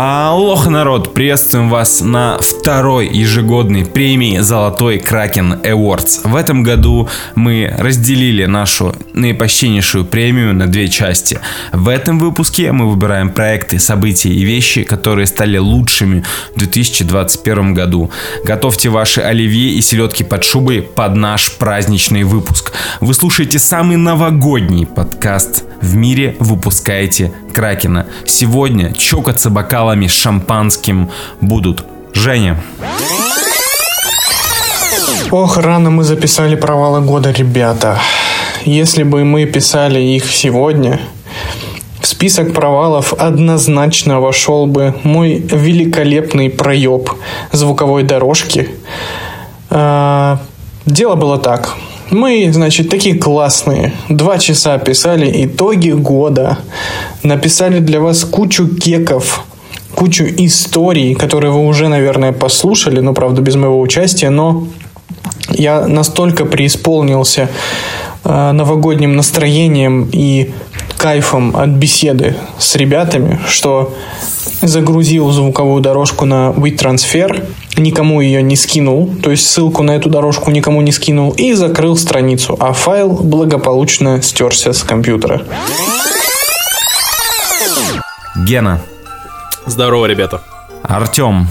Алло, народ, приветствуем вас на второй ежегодной премии Золотой Кракен Awards. В этом году мы разделили нашу наипочтеннейшую премию на две части. В этом выпуске мы выбираем проекты, события и вещи, которые стали лучшими в 2021 году. Готовьте ваши оливье и селедки под шубой под наш праздничный выпуск. Вы слушаете самый новогодний подкаст в мире, выпускаете Кракена. Сегодня чокаться бокалами с шампанским будут Женя. Ох, рано мы записали провалы года, ребята. Если бы мы писали их сегодня, в список провалов однозначно вошел бы мой великолепный проеб звуковой дорожки. А, дело было так. Мы, значит, такие классные. Два часа писали итоги года. Написали для вас кучу кеков, кучу историй, которые вы уже, наверное, послушали, но, правда, без моего участия, но я настолько преисполнился э, новогодним настроением и кайфом от беседы с ребятами, что загрузил звуковую дорожку на WeTransfer, никому ее не скинул, то есть ссылку на эту дорожку никому не скинул и закрыл страницу, а файл благополучно стерся с компьютера. Гена. Здорово, ребята. Артем.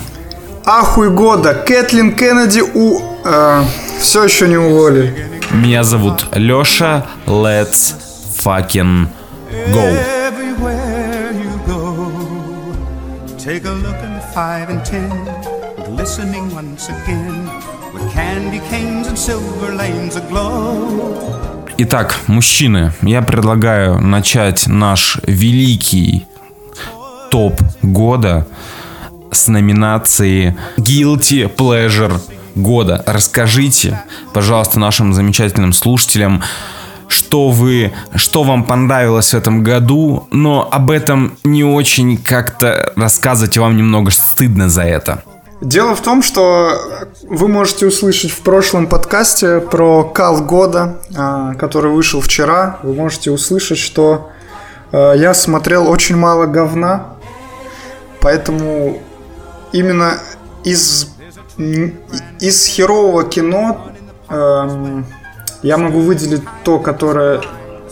Ахуй года. Кэтлин Кеннеди у... Э, все еще не уволили. Меня зовут Леша. Let's fucking go. Take a look in the five and ten, glistening once again, with candy canes and silver lanes aglow. Итак, мужчины, я предлагаю начать наш великий топ года с номинации Guilty Pleasure года. Расскажите, пожалуйста, нашим замечательным слушателям, что вы, что вам понравилось в этом году, но об этом не очень как-то рассказывать, вам немного стыдно за это. Дело в том, что вы можете услышать в прошлом подкасте про кал года, а, который вышел вчера. Вы можете услышать, что а, я смотрел очень мало говна, поэтому именно из из херового кино эм, я могу выделить то, которое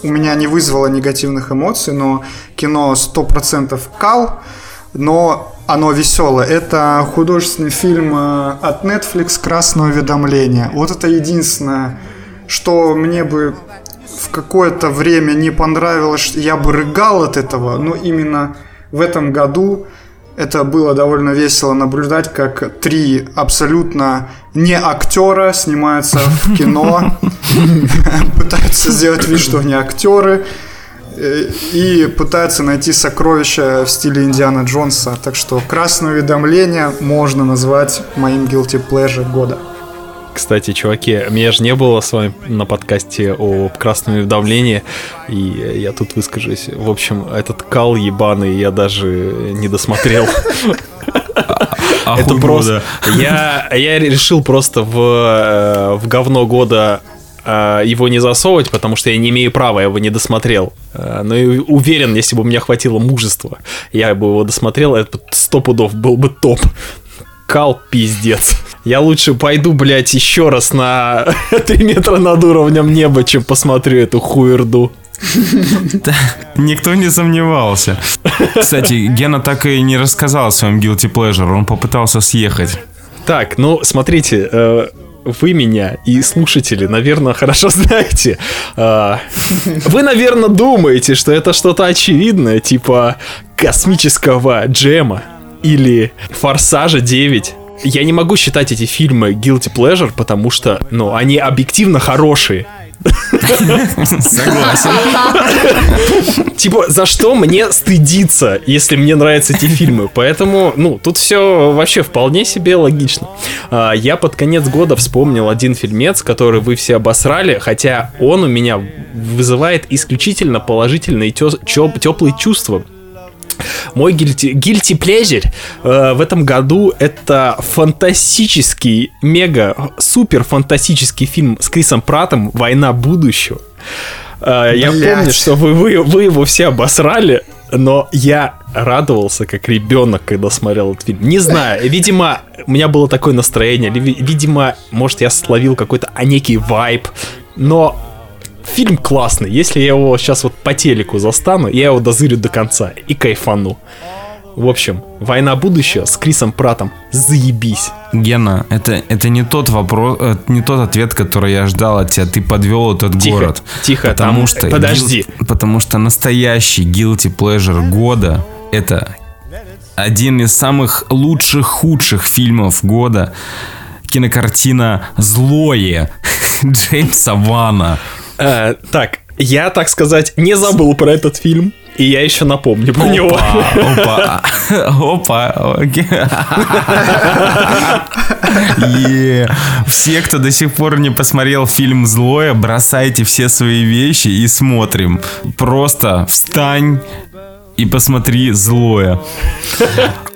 у меня не вызвало негативных эмоций, но кино 100% кал, но оно веселое. Это художественный фильм э, от Netflix «Красное уведомление». Вот это единственное, что мне бы в какое-то время не понравилось, я бы рыгал от этого, но именно в этом году это было довольно весело наблюдать, как три абсолютно не актера снимаются в кино, пытаются сделать вид, что они актеры, э, и пытаются найти сокровища в стиле Индиана Джонса. Так что «Красное уведомление» можно назвать моим guilty pleasure года. Кстати, чуваки, меня же не было с вами на подкасте о красном уведомлении, и я тут выскажусь. В общем, этот кал ебаный я даже не досмотрел. А Это просто... Я, я решил просто в, э, в говно года э, его не засовывать, потому что я не имею права, я его не досмотрел. Э, но и уверен, если бы у меня хватило мужества, я бы его досмотрел, это сто пудов был бы топ. Кал пиздец. Я лучше пойду, блядь, еще раз на 3 метра над уровнем неба, чем посмотрю эту хуерду. Никто не сомневался. Кстати, Гена так и не рассказал о своем guilty pleasure, он попытался съехать. Так, ну, смотрите, э, вы меня и слушатели, наверное, хорошо знаете. Э, вы, наверное, думаете, что это что-то очевидное, типа космического джема или Форсажа 9 я не могу считать эти фильмы guilty pleasure, потому что, ну, они объективно хорошие. Согласен. Типа, за что мне стыдиться, если мне нравятся эти фильмы? Поэтому, ну, тут все вообще вполне себе логично. А, я под конец года вспомнил один фильмец, который вы все обосрали, хотя он у меня вызывает исключительно положительные теплые чувства. Мой guilty, guilty pleasure э, в этом году это фантастический, мега, супер фантастический фильм с Крисом Пратом «Война будущего». Э, я помню, что вы, вы, вы его все обосрали, но я радовался как ребенок, когда смотрел этот фильм. Не знаю, видимо, у меня было такое настроение, видимо, может, я словил какой-то некий вайб, но фильм классный. Если я его сейчас вот по телеку застану, я его дозырю до конца и кайфану. В общем, «Война будущего» с Крисом Пратом. Заебись. Гена, это, это не тот вопрос, это не тот ответ, который я ждал от тебя. Ты подвел этот тихо, город. Тихо, потому там, что подожди. Гил, потому что настоящий guilty pleasure года это один из самых лучших, худших фильмов года. Кинокартина «Злое» Джеймса Вана. Э, так, я, так сказать, не забыл про этот фильм. И я еще напомню про него. Опа, опа, Все, кто до сих пор не посмотрел фильм «Злое», бросайте все свои вещи и смотрим. Просто встань, и посмотри злое.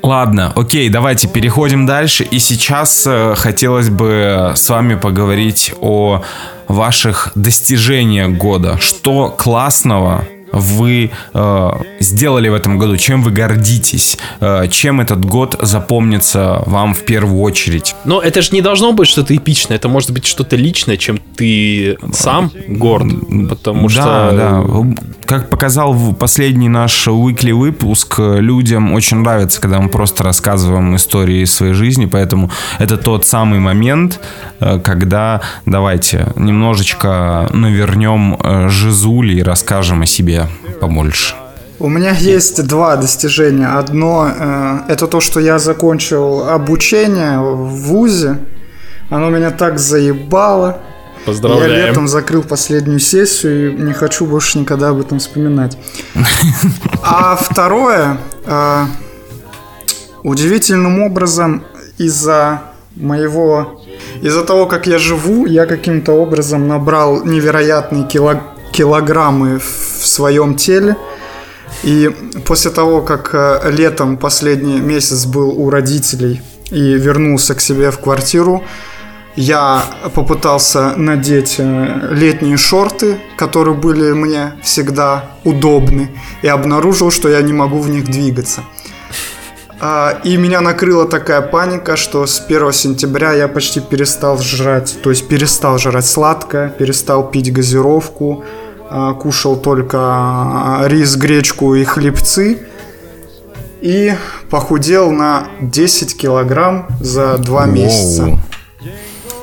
Ладно, окей, давайте переходим дальше. И сейчас э, хотелось бы с вами поговорить о ваших достижениях года. Что классного вы э, сделали в этом году, чем вы гордитесь, э, чем этот год запомнится вам в первую очередь. Но это же не должно быть что-то эпичное, это может быть что-то личное, чем ты сам горд, потому да, что... Да, как показал последний наш weekly выпуск, людям очень нравится, когда мы просто рассказываем истории своей жизни, поэтому это тот самый момент, э, когда давайте немножечко навернем э, жизули и расскажем о себе побольше? У меня есть два достижения. Одно э, это то, что я закончил обучение в ВУЗе. Оно меня так заебало. Поздравляем. Я летом закрыл последнюю сессию и не хочу больше никогда об этом вспоминать. А второе, э, удивительным образом из-за моего, из-за того, как я живу, я каким-то образом набрал невероятные кило, килограммы в своем теле. И после того, как э, летом последний месяц был у родителей и вернулся к себе в квартиру, я попытался надеть э, летние шорты, которые были мне всегда удобны, и обнаружил, что я не могу в них двигаться. А, и меня накрыла такая паника, что с 1 сентября я почти перестал жрать, то есть перестал жрать сладкое, перестал пить газировку, кушал только а, рис, гречку и хлебцы. И похудел на 10 килограмм за 2 Воу. месяца.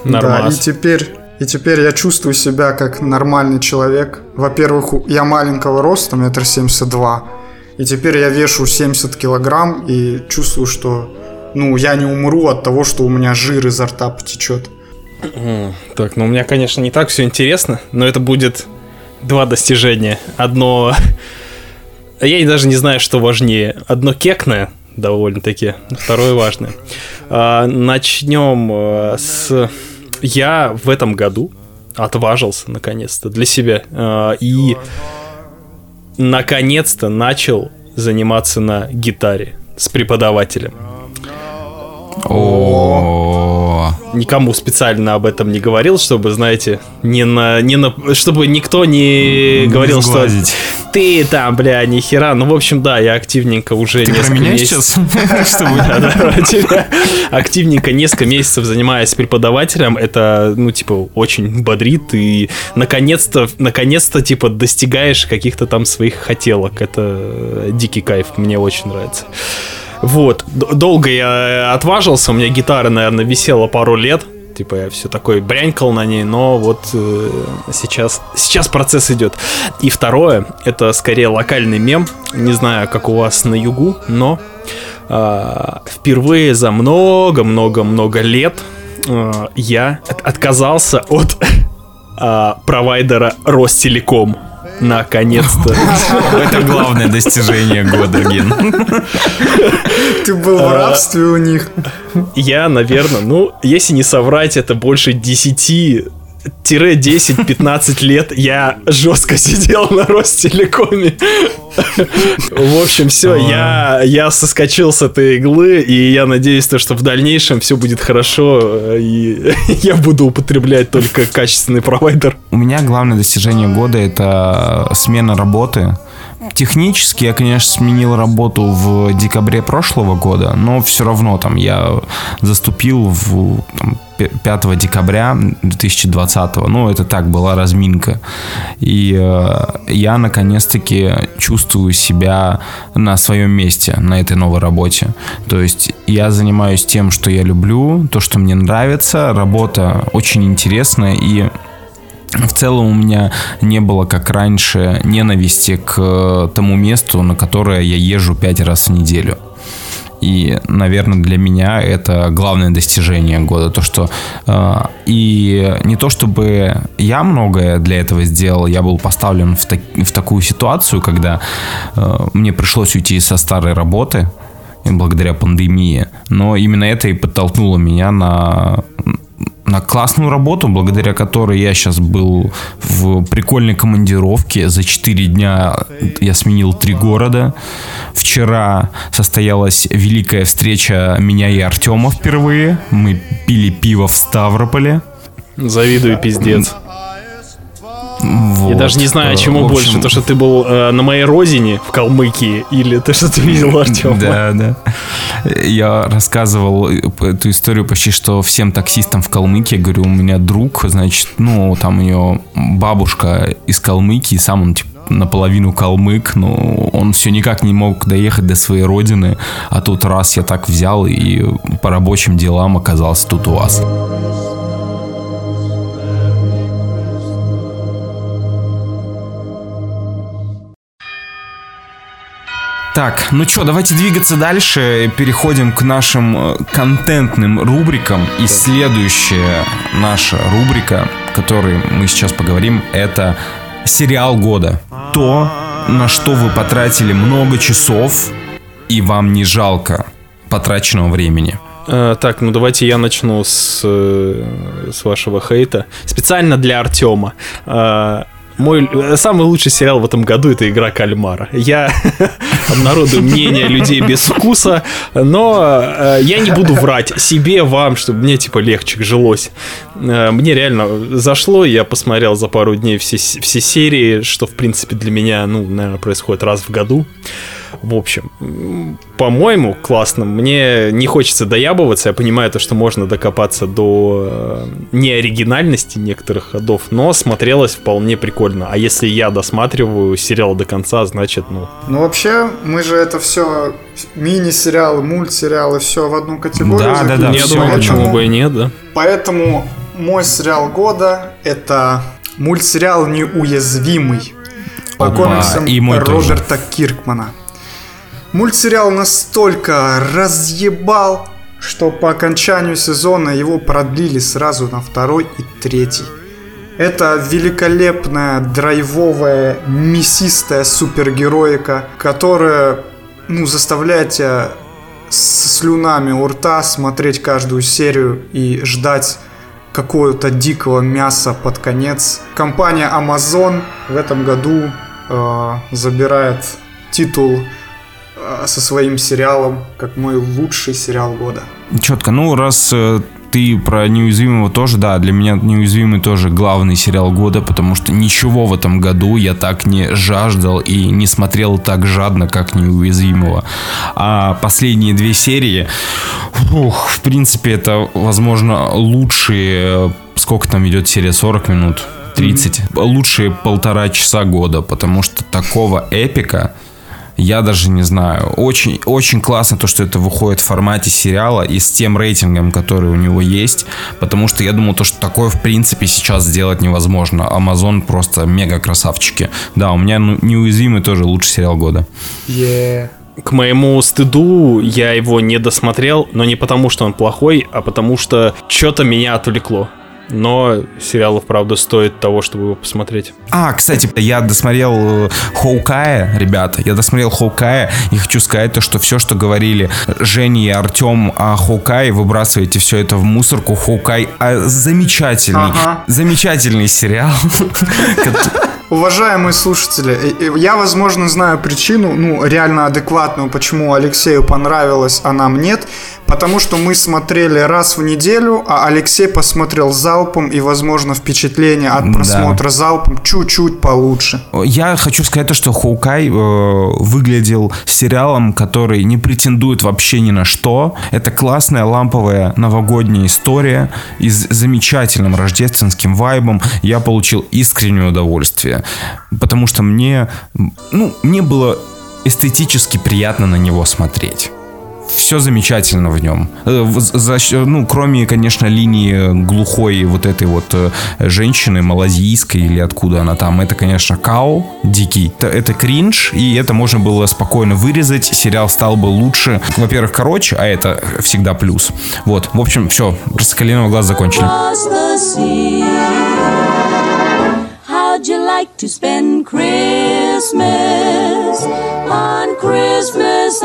Нормально. Да, и теперь, и теперь я чувствую себя как нормальный человек. Во-первых, я маленького роста, метр семьдесят два. И теперь я вешу 70 килограмм и чувствую, что ну, я не умру от того, что у меня жир изо рта потечет. Так, ну у меня, конечно, не так все интересно, но это будет два достижения. Одно... Я даже не знаю, что важнее. Одно кекное, довольно-таки, второе важное. А, начнем э, с... Я в этом году отважился, наконец-то, для себя. А, и наконец-то начал заниматься на гитаре с преподавателем. О, никому специально об этом не говорил, чтобы, знаете, не на, не на, чтобы никто не говорил, что ты там, бля, ни хера. Ну, в общем, да, я активненько уже ты несколько месяцев. Активненько несколько месяцев занимаясь преподавателем, это, ну, типа, очень бодрит и наконец-то, наконец-то, типа, достигаешь каких-то там своих хотелок. Это дикий кайф, мне очень нравится. Вот. Долго я отважился, у меня гитара, наверное, висела пару лет. Типа я все такой брянькал на ней, но вот э, сейчас, сейчас процесс идет. И второе, это скорее локальный мем. Не знаю, как у вас на югу, но э, впервые за много-много-много лет э, я от отказался от э, провайдера Ростелеком. Наконец-то. Это главное достижение года, Ген. Ты был в а, рабстве у них. Я, наверное, ну, если не соврать, это больше 10 10-15 лет я жестко сидел на Ростелекоме. В общем, все, я, я соскочил с этой иглы, и я надеюсь, то, что в дальнейшем все будет хорошо, и я буду употреблять только качественный провайдер. У меня главное достижение года — это смена работы технически я, конечно, сменил работу в декабре прошлого года, но все равно там я заступил в там, 5 декабря 2020. Ну, это так, была разминка. И э, я наконец-таки чувствую себя на своем месте, на этой новой работе. То есть я занимаюсь тем, что я люблю, то, что мне нравится. Работа очень интересная и в целом у меня не было, как раньше, ненависти к тому месту, на которое я езжу пять раз в неделю. И, наверное, для меня это главное достижение года. То, что э, и не то чтобы я многое для этого сделал, я был поставлен в, так, в такую ситуацию, когда э, мне пришлось уйти со старой работы благодаря пандемии. Но именно это и подтолкнуло меня на на классную работу, благодаря которой я сейчас был в прикольной командировке. За 4 дня я сменил три города. Вчера состоялась великая встреча меня и Артема впервые. Мы пили пиво в Ставрополе. Завидую, пиздец. Вот. Я даже не знаю, э, чему общем... больше, то, что ты был э, на моей родине в Калмыкии, или то, что ты видел Артема. Да, да. Я рассказывал эту историю почти что всем таксистам в Калмыкии. Говорю, у меня друг, значит, ну, там у него бабушка из Калмыкии, сам он, типа, наполовину калмык, но он все никак не мог доехать до своей родины, а тут раз я так взял и по рабочим делам оказался тут у вас. Так, ну что, давайте двигаться дальше. Переходим к нашим э, контентным рубрикам. И следующая наша рубрика, которой мы сейчас поговорим, это сериал года. То, на что вы потратили много часов, и вам не жалко потраченного времени. Uh, так, ну давайте я начну с, э, с вашего хейта. Специально для Артема. Uh, мой э, самый лучший сериал в этом году это игра кальмара. Я обнародую мнение людей без вкуса, но э, я не буду врать себе, вам, чтобы мне типа легче жилось. Э, мне реально зашло, я посмотрел за пару дней все, все серии, что в принципе для меня, ну, наверное, происходит раз в году. В общем, по-моему, классно. Мне не хочется доябываться. Я понимаю то, что можно докопаться до э, неоригинальности некоторых ходов, но смотрелось вполне прикольно. А если я досматриваю сериал до конца, значит, ну... Ну, вообще, мы же это все мини-сериалы, мультсериалы, все в одну категорию. Да, да, да. Я думаю, почему бы и нет, да. Поэтому мой сериал года это мультсериал «Неуязвимый» по комиксам Роберта тоже. Киркмана. Мультсериал настолько разъебал, что по окончанию сезона его продлили сразу на второй и третий. Это великолепная, драйвовая, мясистая супергероика, которая ну, заставляет тебя с слюнами у рта смотреть каждую серию и ждать какого-то дикого мяса под конец. Компания Amazon в этом году э, забирает титул со своим сериалом, как мой лучший сериал года. Четко. Ну, раз э, ты про неуязвимого тоже, да, для меня неуязвимый тоже главный сериал года, потому что ничего в этом году я так не жаждал и не смотрел так жадно, как неуязвимого. А последние две серии, ух, в принципе, это, возможно, лучшие, сколько там идет серия, 40 минут? 30. Mm-hmm. Лучшие полтора часа года, потому что такого эпика я даже не знаю. Очень, очень классно то, что это выходит в формате сериала и с тем рейтингом, который у него есть, потому что я думал, то, что такое в принципе сейчас сделать невозможно. Amazon просто мега красавчики. Да, у меня ну, неуязвимый тоже лучший сериал года. Yeah. К моему стыду я его не досмотрел, но не потому, что он плохой, а потому что что-то меня отвлекло но сериалов, правда, стоит того, чтобы его посмотреть. А, кстати, я досмотрел Хоукая, ребята, я досмотрел Хоукая, и хочу сказать то, что все, что говорили Женя и Артем о Хоукае, выбрасываете все это в мусорку. Хоукай а, замечательный, ага. замечательный сериал. Уважаемые слушатели, я, возможно, знаю причину, ну, реально адекватную, почему Алексею понравилось, а нам нет. Потому что мы смотрели раз в неделю, а Алексей посмотрел залпом, и, возможно, впечатление от просмотра да. залпом чуть-чуть получше. Я хочу сказать то, что Хоукай э, выглядел сериалом, который не претендует вообще ни на что. Это классная ламповая новогодняя история и с замечательным рождественским вайбом. Я получил искреннее удовольствие, потому что мне, ну, мне было эстетически приятно на него смотреть все замечательно в нем. Э, за, ну, кроме, конечно, линии глухой вот этой вот э, женщины, малазийской или откуда она там, это, конечно, кау дикий. Это, это кринж, и это можно было спокойно вырезать. Сериал стал бы лучше. Во-первых, короче, а это всегда плюс. Вот, в общем, все, раскаленного глаз закончили. How'd you like to spend Christmas on Christmas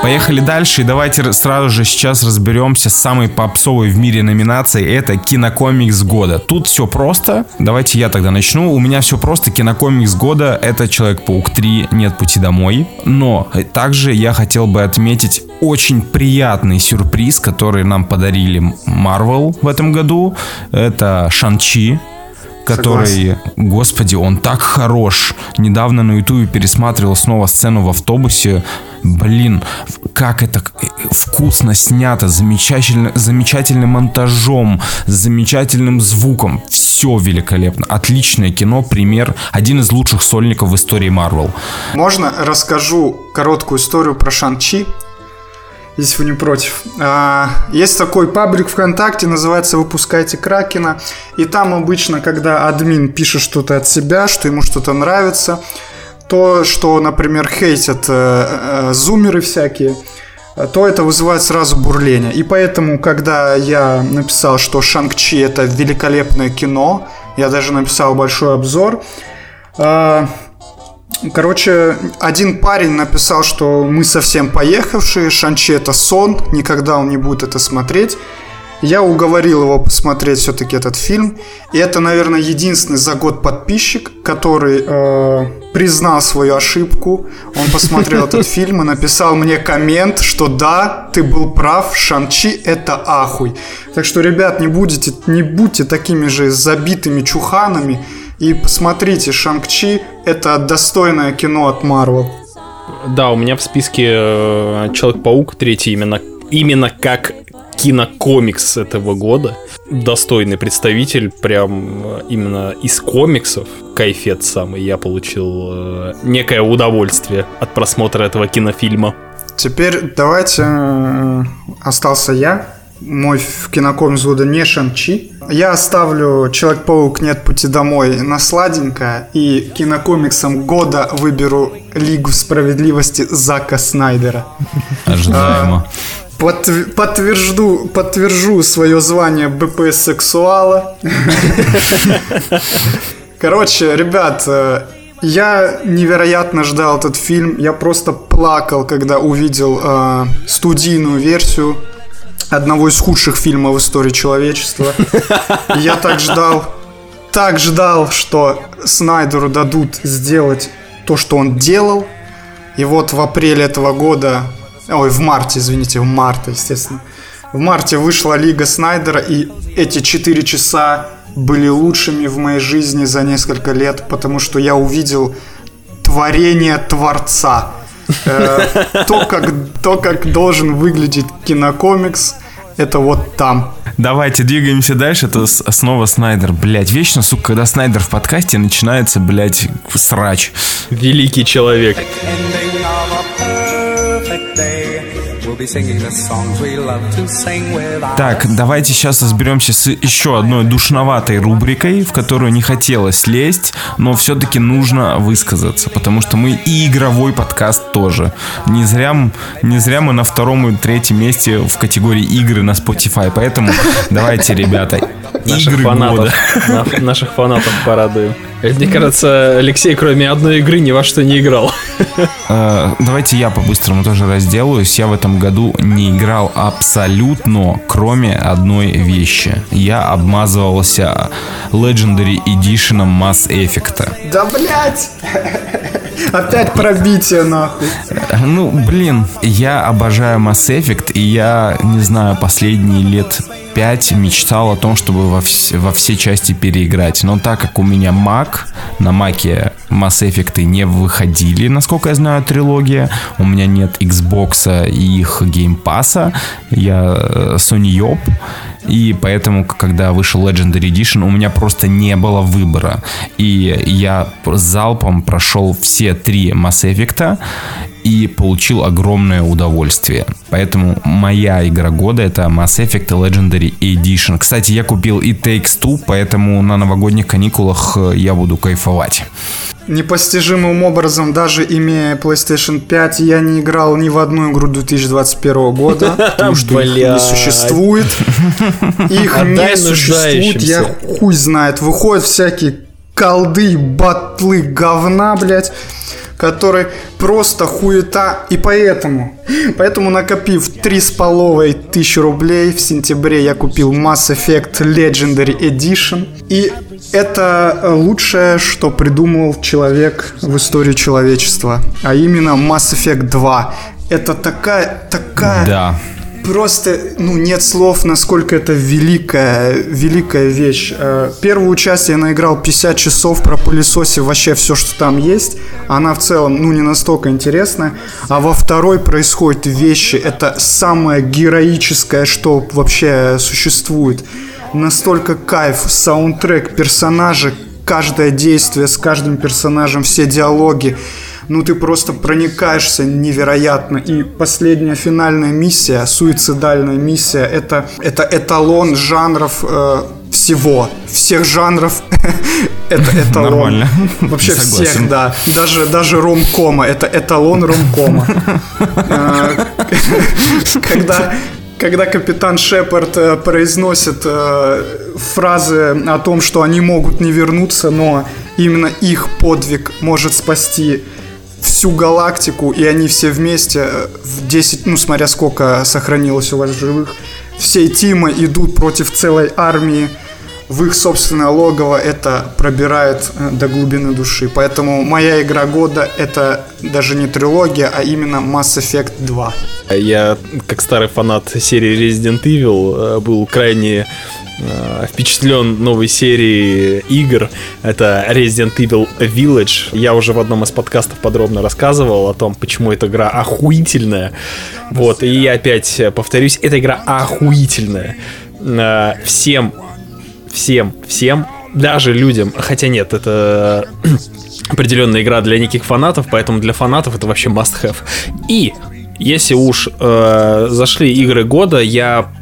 Поехали дальше, и давайте сразу же сейчас разберемся с самой попсовой в мире номинацией. Это кинокомикс года. Тут все просто. Давайте я тогда начну. У меня все просто. Кинокомикс года это Человек-паук 3. Нет пути домой. Но также я хотел бы отметить очень приятный сюрприз, который нам подарили Marvel в этом году. Это Шанчи который, Согласен. господи, он так хорош. Недавно на ютубе пересматривал снова сцену в автобусе. Блин, как это вкусно снято, замечательно, замечательным монтажом, замечательным звуком. Все великолепно. Отличное кино, пример, один из лучших сольников в истории Марвел. Можно расскажу короткую историю про Шан-Чи? Если вы не против. А, есть такой паблик ВКонтакте, называется «Выпускайте Кракена». И там обычно, когда админ пишет что-то от себя, что ему что-то нравится, то, что, например, хейтят э, э, зумеры всякие, то это вызывает сразу бурление. И поэтому, когда я написал, что Шанг-Чи это великолепное кино, я даже написал большой обзор, э, Короче, один парень написал, что мы совсем поехавшие, Шанчи это сон, никогда он не будет это смотреть. Я уговорил его посмотреть все-таки этот фильм. И это, наверное, единственный за год подписчик, который э, признал свою ошибку. Он посмотрел этот фильм и написал мне коммент, что да, ты был прав, Шанчи это ахуй. Так что, ребят, не будете, не будьте такими же забитыми чуханами и посмотрите, Шанг-Чи — это достойное кино от Марвел. Да, у меня в списке э, Человек-паук третий именно, именно как кинокомикс этого года. Достойный представитель, прям э, именно из комиксов. Кайфет самый. Я получил э, некое удовольствие от просмотра этого кинофильма. Теперь давайте остался я мой в кинокомикс года не Шанчи. Я оставлю Человек-паук нет пути домой на сладенькое и кинокомиксом года выберу Лигу справедливости Зака Снайдера. Ожидаемо. А, Под, подтвержду, подтвержу свое звание БП сексуала. Короче, ребят, э, я невероятно ждал этот фильм. Я просто плакал, когда увидел э, студийную версию одного из худших фильмов в истории человечества. Я так ждал, так ждал, что Снайдеру дадут сделать то, что он делал. И вот в апреле этого года, ой, в марте, извините, в марте, естественно, в марте вышла Лига Снайдера, и эти 4 часа были лучшими в моей жизни за несколько лет, потому что я увидел творение Творца. Э, то, как, то, как должен выглядеть кинокомикс, это вот там. Давайте двигаемся дальше. Это снова Снайдер. Блять, вечно, сука, когда Снайдер в подкасте начинается, блять, срач. Великий человек. Так, давайте сейчас разберемся с еще одной душноватой рубрикой, в которую не хотелось лезть, но все-таки нужно высказаться, потому что мы и игровой подкаст тоже. Не зря, не зря мы на втором и третьем месте в категории игры на Spotify, поэтому давайте, ребята, наших игры фанатов, года. Наших фанатов порадуем. Мне кажется, Алексей, кроме одной игры, ни во что не играл. Э, давайте я по-быстрому тоже разделаюсь. Я в этом году не играл абсолютно, кроме одной вещи. Я обмазывался Legendary Edition Mass Effect. Да, блядь! Опять пробитие, нахуй. Ну, блин, я обожаю Mass Effect, и я, не знаю, последние лет 5 мечтал о том, чтобы во, вс- во все части переиграть. Но так как у меня Mac, на Маке Mass Effect не выходили, насколько я знаю, трилогия. У меня нет Xbox и их геймпаса. Я э, Sony Yop. И поэтому, когда вышел Legendary Edition, у меня просто не было выбора. И я залпом прошел все три Mass Effect и получил огромное удовольствие. Поэтому моя игра года это Mass Effect Legendary Edition. Кстати, я купил и Takes Two, поэтому на новогодних каникулах э, я буду кайфовать. Непостижимым образом, даже имея PlayStation 5, я не играл ни в одну игру 2021 года, потому что их не существует. Их не существует, я хуй знает. Выходят всякие колды, батлы, говна, блядь который просто хуета. И поэтому, поэтому накопив три с половой тысячи рублей в сентябре я купил Mass Effect Legendary Edition. И это лучшее, что придумал человек в истории человечества. А именно Mass Effect 2. Это такая, такая... Да просто, ну, нет слов, насколько это великая, великая вещь. Э, первую часть я наиграл 50 часов, про пылесосе вообще все, что там есть. Она в целом, ну, не настолько интересная. А во второй происходят вещи. Это самое героическое, что вообще существует. Настолько кайф, саундтрек, персонажи, каждое действие с каждым персонажем, все диалоги ну ты просто проникаешься невероятно. И последняя финальная миссия, суицидальная миссия, это, это эталон жанров э, всего, всех жанров. это эталон. Нормально. Вообще всех, да. Даже, даже ромкома. Это эталон ромкома. Э, когда когда капитан Шепард э, произносит э, фразы о том, что они могут не вернуться, но именно их подвиг может спасти всю галактику, и они все вместе э, в 10, ну, смотря сколько сохранилось у вас живых, все Тимы идут против целой армии в их собственное логово, это пробирает э, до глубины души. Поэтому моя игра года это даже не трилогия, а именно Mass Effect 2. Я, как старый фанат серии Resident Evil, э, был крайне Э, впечатлен новой серии игр. Это Resident Evil Village. Я уже в одном из подкастов подробно рассказывал о том, почему эта игра охуительная. Вот, и я опять повторюсь, эта игра охуительная. Всем, всем, всем, даже людям, хотя нет, это определенная игра для неких фанатов, поэтому для фанатов это вообще must-have. И если уж э, зашли игры года, я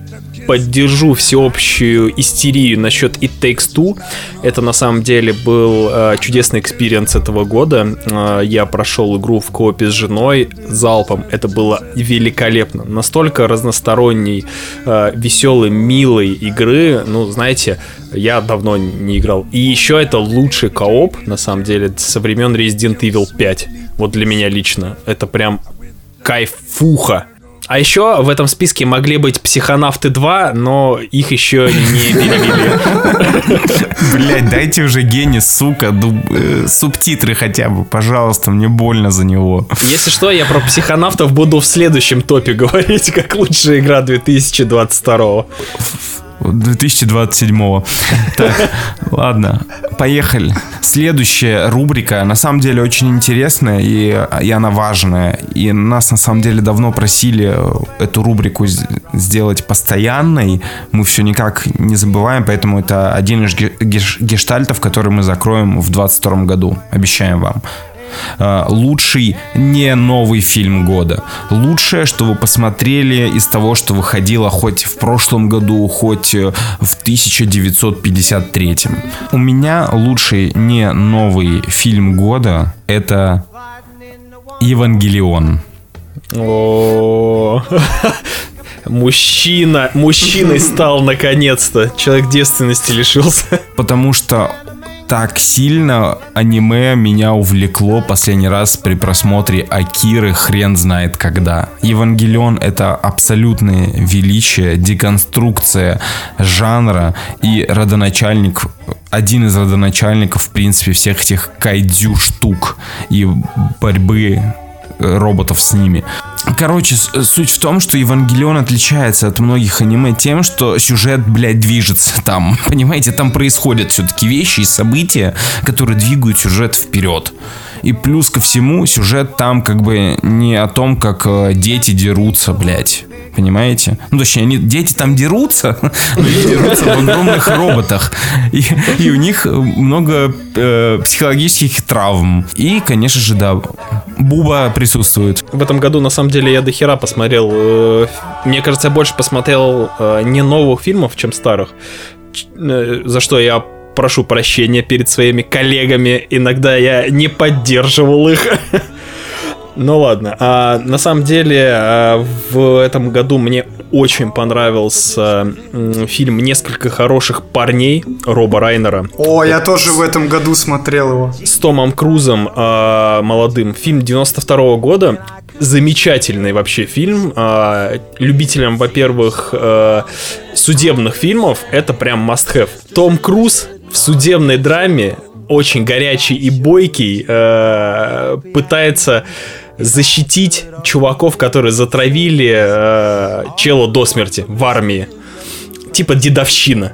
поддержу всеобщую истерию насчет It Takes Two. Это на самом деле был э, чудесный experience этого года. Э, я прошел игру в коопе с женой залпом. Это было великолепно. Настолько разносторонней, э, веселой, милой игры. Ну, знаете, я давно не играл. И еще это лучший кооп, на самом деле, со времен Resident Evil 5. Вот для меня лично. Это прям кайфуха. А еще в этом списке могли быть психонавты 2, но их еще не перевели. Блять, дайте уже Гене, сука, э, субтитры хотя бы, пожалуйста, мне больно за него. Если что, я про психонавтов буду в следующем топе говорить, как лучшая игра 2022. 2027. Так, ладно, поехали. Следующая рубрика, на самом деле, очень интересная, и, и она важная. И нас, на самом деле, давно просили эту рубрику сделать постоянной. Мы все никак не забываем, поэтому это один из гештальтов, который мы закроем в 2022 году. Обещаем вам. Э, лучший не новый фильм года. Лучшее, что вы посмотрели из того, что выходило хоть в прошлом году, хоть э, в 1953. У меня лучший не новый фильм года это Евангелион. О, мужчина, мужчиной стал наконец-то. Человек девственности лишился. Потому что так сильно аниме меня увлекло последний раз при просмотре Акиры хрен знает когда. Евангелион это абсолютное величие, деконструкция жанра и родоначальник один из родоначальников, в принципе, всех этих кайдзю штук и борьбы роботов с ними. Короче, суть в том, что Евангелион отличается от многих аниме тем, что сюжет, блядь, движется там. Понимаете, там происходят все-таки вещи и события, которые двигают сюжет вперед. И плюс ко всему, сюжет там как бы не о том, как э, дети дерутся, блядь понимаете? Ну, точнее, они, дети там дерутся, но они дерутся в огромных роботах. И, и у них много э, психологических травм. И, конечно же, да, Буба присутствует. В этом году, на самом деле, я до хера посмотрел. Э, мне кажется, я больше посмотрел э, не новых фильмов, чем старых. Э, за что я прошу прощения перед своими коллегами. Иногда я не поддерживал их. Ну ладно. А, на самом деле а, в этом году мне очень понравился м, фильм «Несколько хороших парней» Роба Райнера. О, я тоже в этом году смотрел его. С Томом Крузом а, молодым. Фильм 92 -го года. Замечательный вообще фильм. А, любителям, во-первых, а, судебных фильмов это прям must-have. Том Круз в судебной драме очень горячий и бойкий, э, пытается защитить чуваков, которые затравили э, чела до смерти в армии. Типа дедовщина.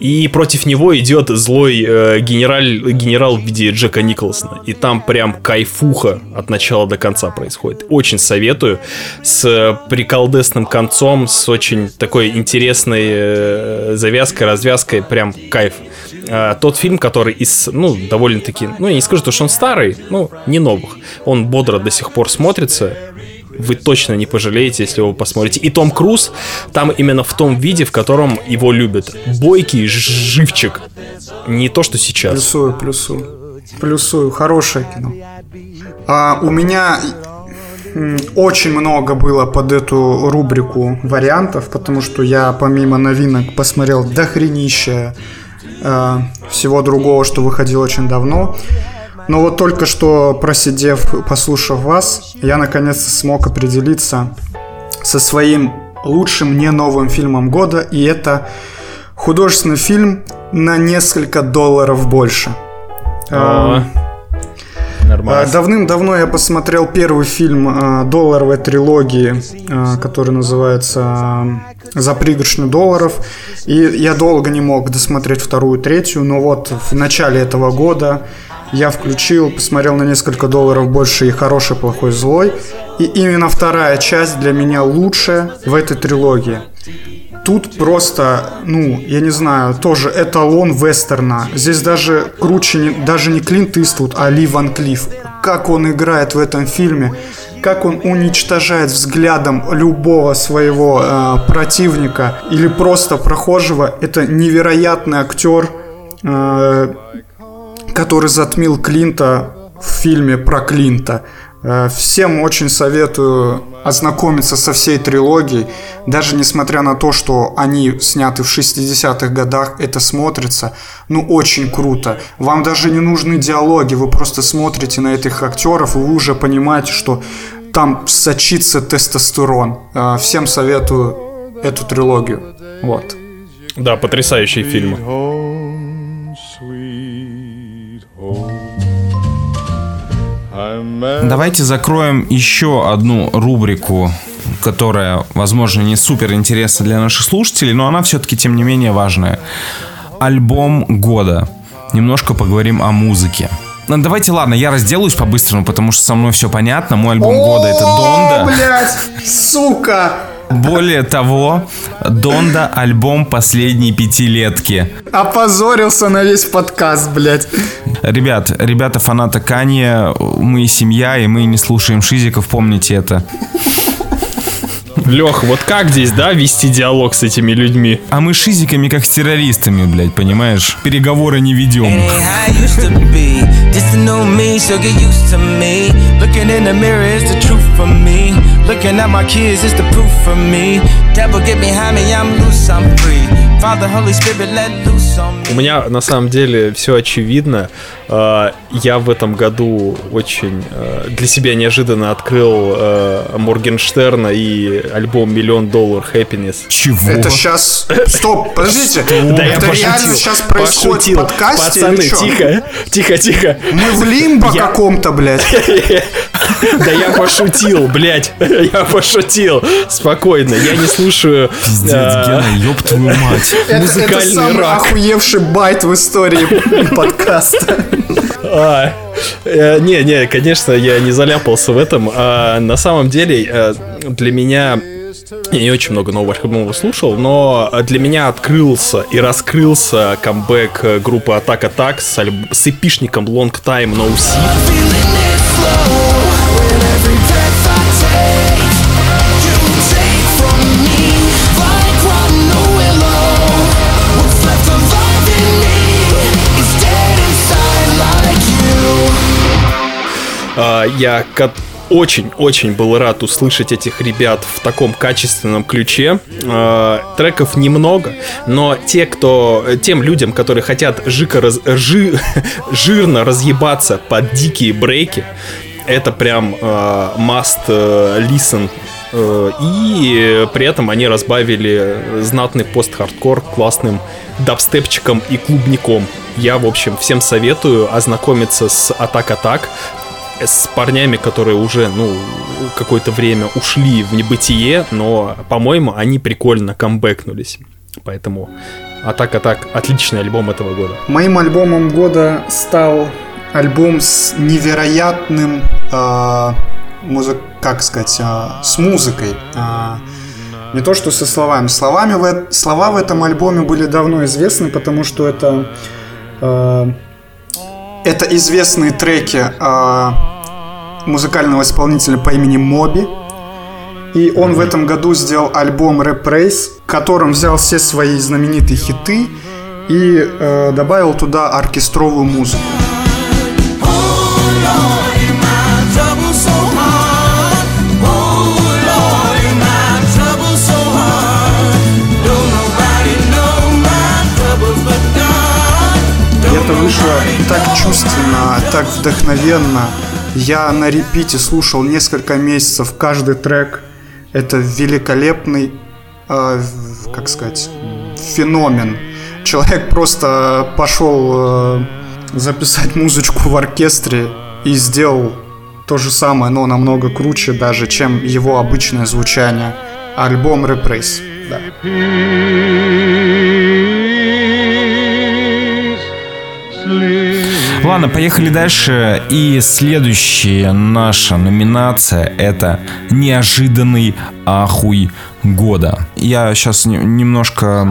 И против него идет злой э, генерал, генерал в виде Джека Николсона. И там прям кайфуха от начала до конца происходит. Очень советую. С приколдесным концом, с очень такой интересной э, завязкой, развязкой. Прям кайф. Э, тот фильм, который из, ну, довольно-таки, ну, я не скажу, что он старый, ну, не новых. Он бодро до сих пор смотрится вы точно не пожалеете, если вы посмотрите. И Том Круз там именно в том виде, в котором его любят. Бойкий живчик. Не то, что сейчас. Плюсую, плюсую. Плюсую. Хорошее кино. А, у меня очень много было под эту рубрику вариантов, потому что я помимо новинок посмотрел дохренище э, всего другого, что выходило очень давно. Но вот только что просидев, послушав вас, я наконец-то смог определиться со своим лучшим не новым фильмом года, и это художественный фильм на несколько долларов больше. А, Нормально. А, давным-давно я посмотрел первый фильм а, долларовой трилогии, а, который называется «За пригоршню долларов». И я долго не мог досмотреть вторую, третью, но вот в начале этого года я включил, посмотрел на несколько долларов больше и хороший, плохой, злой. И именно вторая часть для меня лучшая в этой трилогии. Тут просто, ну, я не знаю, тоже эталон вестерна. Здесь даже круче, не, даже не Клинт Иствуд, а Ли Ван Клифф. Как он играет в этом фильме, как он уничтожает взглядом любого своего э, противника или просто прохожего. Это невероятный актер. Э, который затмил Клинта в фильме про Клинта. Э, всем очень советую ознакомиться со всей трилогией. Даже несмотря на то, что они сняты в 60-х годах, это смотрится, ну, очень круто. Вам даже не нужны диалоги, вы просто смотрите на этих актеров, и вы уже понимаете, что там сочится тестостерон. Э, всем советую эту трилогию. Вот. Да, потрясающий фильм. Давайте закроем еще одну рубрику, которая, возможно, не супер интересна для наших слушателей, но она все-таки, тем не менее, важная. Альбом года. Немножко поговорим о музыке. Ну, давайте, ладно, я разделаюсь по-быстрому, потому что со мной все понятно. Мой альбом года это Донда. блядь, сука! Более того, Донда альбом последней пятилетки. Опозорился на весь подкаст, блядь. Ребят, ребята фаната Канье, мы семья, и мы не слушаем шизиков, помните это. Лех, вот как здесь, да, вести диалог с этими людьми? А мы шизиками как с террористами, блядь, понимаешь? Переговоры не ведем. Looking at my kids is the proof for me. Devil get behind me, I'm loose, I'm free. Father, Holy Spirit, let loose on me. У меня на самом деле все очевидно. А, я в этом году очень а, для себя неожиданно открыл а, Моргенштерна и альбом «Миллион долларов Happiness». Чего? Это сейчас... Стоп, подождите. Да я Это реально сейчас происходит в подкасте Пацаны, тихо, тихо, тихо. Мы в лимбо каком-то, блядь. Да я пошутил, блядь. Я пошутил. Спокойно, я не слушаю Пиздец, Гена, ёб твою мать. Это, это музыкальный самый рак. охуевший байт в истории подкаста. А, э, не, не, конечно, я не заляпался в этом. А, на самом деле, э, для меня я не очень много новых альбомов слушал, но для меня открылся и раскрылся камбэк э, группы Attack Attack с, альб- с эпишником Long Time No See. Я ка- очень-очень был рад услышать этих ребят в таком качественном ключе. А, Треков немного, но те, кто, тем людям, которые хотят жико раз- жи- жирно разъебаться под дикие брейки, это прям а, must э, listen. Э, И при этом они разбавили знатный пост-хардкор классным дабстепчиком и клубником. Я, в общем, всем советую ознакомиться с Атак Атак с парнями, которые уже, ну, какое-то время ушли в небытие, но, по-моему, они прикольно камбэкнулись. Поэтому Атак Атак отличный альбом этого года. Моим альбомом года стал альбом с невероятным, э, музы- как сказать, э, с музыкой. Э, не то что со словами. Словами в, слова в этом альбоме были давно известны, потому что это э, это известные треки э, музыкального исполнителя по имени Моби. И он в этом году сделал альбом Rap Race, в котором взял все свои знаменитые хиты и э, добавил туда оркестровую музыку. Это вышло так чувственно, так вдохновенно. Я на репите слушал несколько месяцев каждый трек. Это великолепный, э, как сказать, феномен. Человек просто пошел э, записать музычку в оркестре и сделал то же самое, но намного круче даже, чем его обычное звучание. Альбом Репрейс. Да. Ладно, поехали дальше. И следующая наша номинация это неожиданный ахуй года. Я сейчас немножко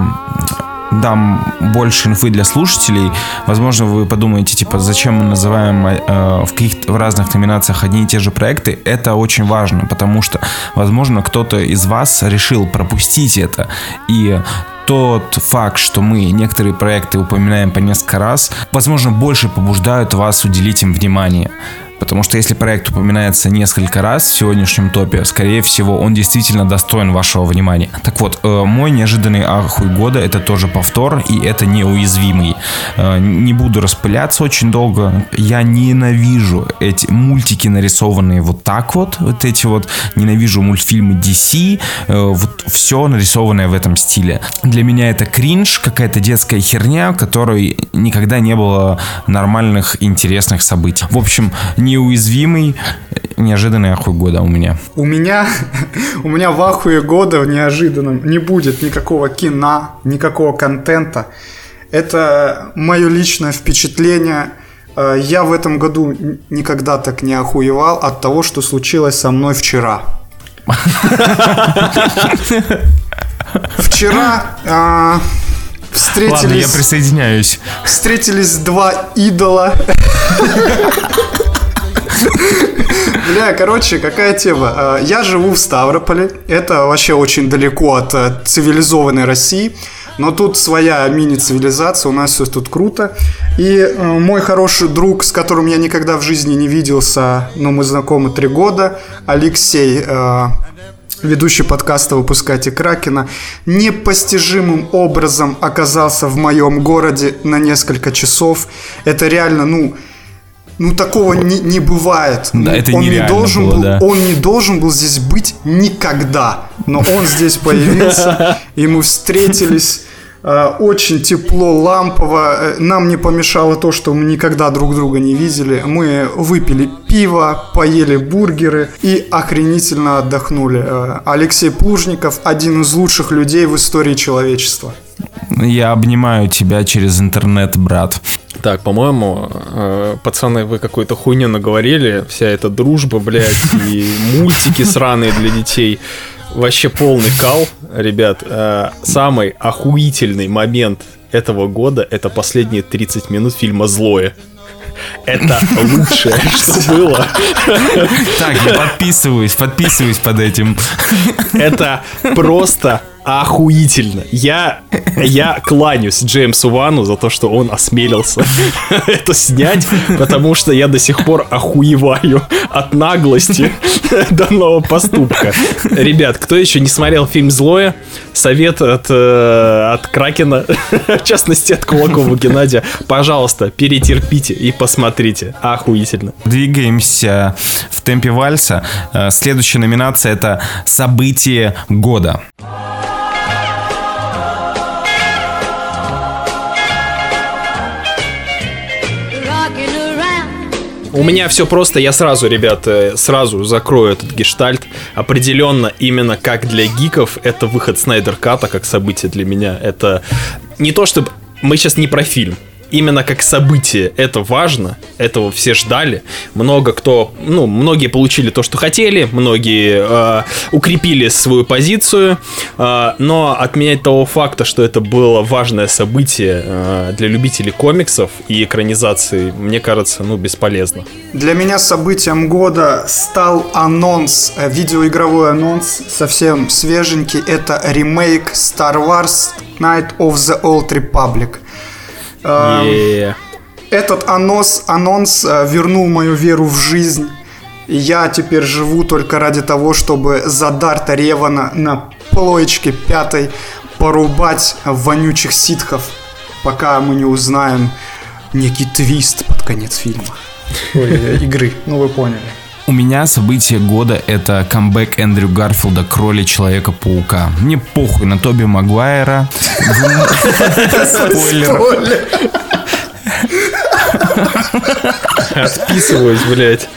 дам больше инфы для слушателей. Возможно, вы подумаете, типа, зачем мы называем э, в каких-то в разных номинациях одни и те же проекты. Это очень важно, потому что, возможно, кто-то из вас решил пропустить это. И тот факт, что мы некоторые проекты упоминаем по несколько раз, возможно, больше побуждают вас уделить им внимание. Потому что если проект упоминается несколько раз в сегодняшнем топе, скорее всего, он действительно достоин вашего внимания. Так вот, э, мой неожиданный ахуй года это тоже повтор, и это неуязвимый. Э, Не буду распыляться очень долго. Я ненавижу эти мультики, нарисованные вот так вот. Вот эти вот. Ненавижу мультфильмы DC. э, Вот все нарисованное в этом стиле. Для меня это кринж, какая-то детская херня, в которой никогда не было нормальных, интересных событий. В общем, неуязвимый, неожиданный ахуй года у меня. У меня, у меня в ахуе года в неожиданном не будет никакого кино, никакого контента. Это мое личное впечатление. Э, Я в этом году никогда так не охуевал от того, что случилось со мной вчера. Вчера а, встретились... Ладно, я присоединяюсь. Встретились два идола. Бля, короче, какая тема? А, Я живу в Ставрополе. Это вообще очень далеко от э, цивилизованной России. Но тут своя мини-цивилизация, у нас все тут круто. И э, мой хороший друг, с которым я никогда в жизни не виделся, но мы знакомы три года, Алексей, э, ведущий подкаста «Выпускайте Кракена», непостижимым образом оказался в моем городе на несколько часов. Это реально, ну, ну такого не, не бывает. Да, ну, это он не должен было, был, да. он не должен был здесь быть никогда. Но он здесь появился, и мы встретились. э, Очень тепло, лампово. Э, Нам не помешало то, что мы никогда друг друга не видели. Мы выпили пиво, поели бургеры и охренительно отдохнули. Э, Алексей Плужников один из лучших людей в истории человечества. Я обнимаю тебя через интернет, брат. Так, по-моему, э, пацаны, вы какую-то хуйню наговорили. Вся эта дружба, блядь, и мультики сраные для детей. Вообще полный кал, ребят. Э, самый охуительный момент этого года это последние 30 минут фильма «Злое». Это лучшее, что было. Так, подписываюсь, подписываюсь под этим. Это просто охуительно. Я, я кланяюсь Джеймсу Вану за то, что он осмелился это снять, потому что я до сих пор охуеваю от наглости данного поступка. Ребят, кто еще не смотрел фильм «Злое», совет от, э, от Кракена, в частности от Кулакова Геннадия, пожалуйста, перетерпите и посмотрите. Охуительно. Двигаемся в темпе вальса. Э, Следующая номинация это событие года. У меня все просто, я сразу, ребят, э, сразу закрою этот гештальт. Определенно, именно как для гиков, это выход Снайдер Ката как событие для меня. Это не то, чтобы... Мы сейчас не про фильм. Именно как событие это важно, этого все ждали. Много кто, ну, многие получили то, что хотели, многие э, укрепили свою позицию, э, но отменять того факта, что это было важное событие э, для любителей комиксов и экранизации, мне кажется, ну, бесполезно. Для меня событием года стал анонс, э, видеоигровой анонс, совсем свеженький. Это ремейк Star Wars Night of the Old Republic. Этот анонс, анонс э, вернул мою веру в жизнь. Я теперь живу только ради того, чтобы за Дарта Ревана на плоечке пятой порубать вонючих ситхов, пока мы не узнаем некий твист под конец фильма. Ой, игры, ну вы поняли. У меня событие года это камбэк Эндрю Гарфилда к роли Человека-паука. Мне похуй на Тоби Магуайра. Спойлер. Отписываюсь, блядь.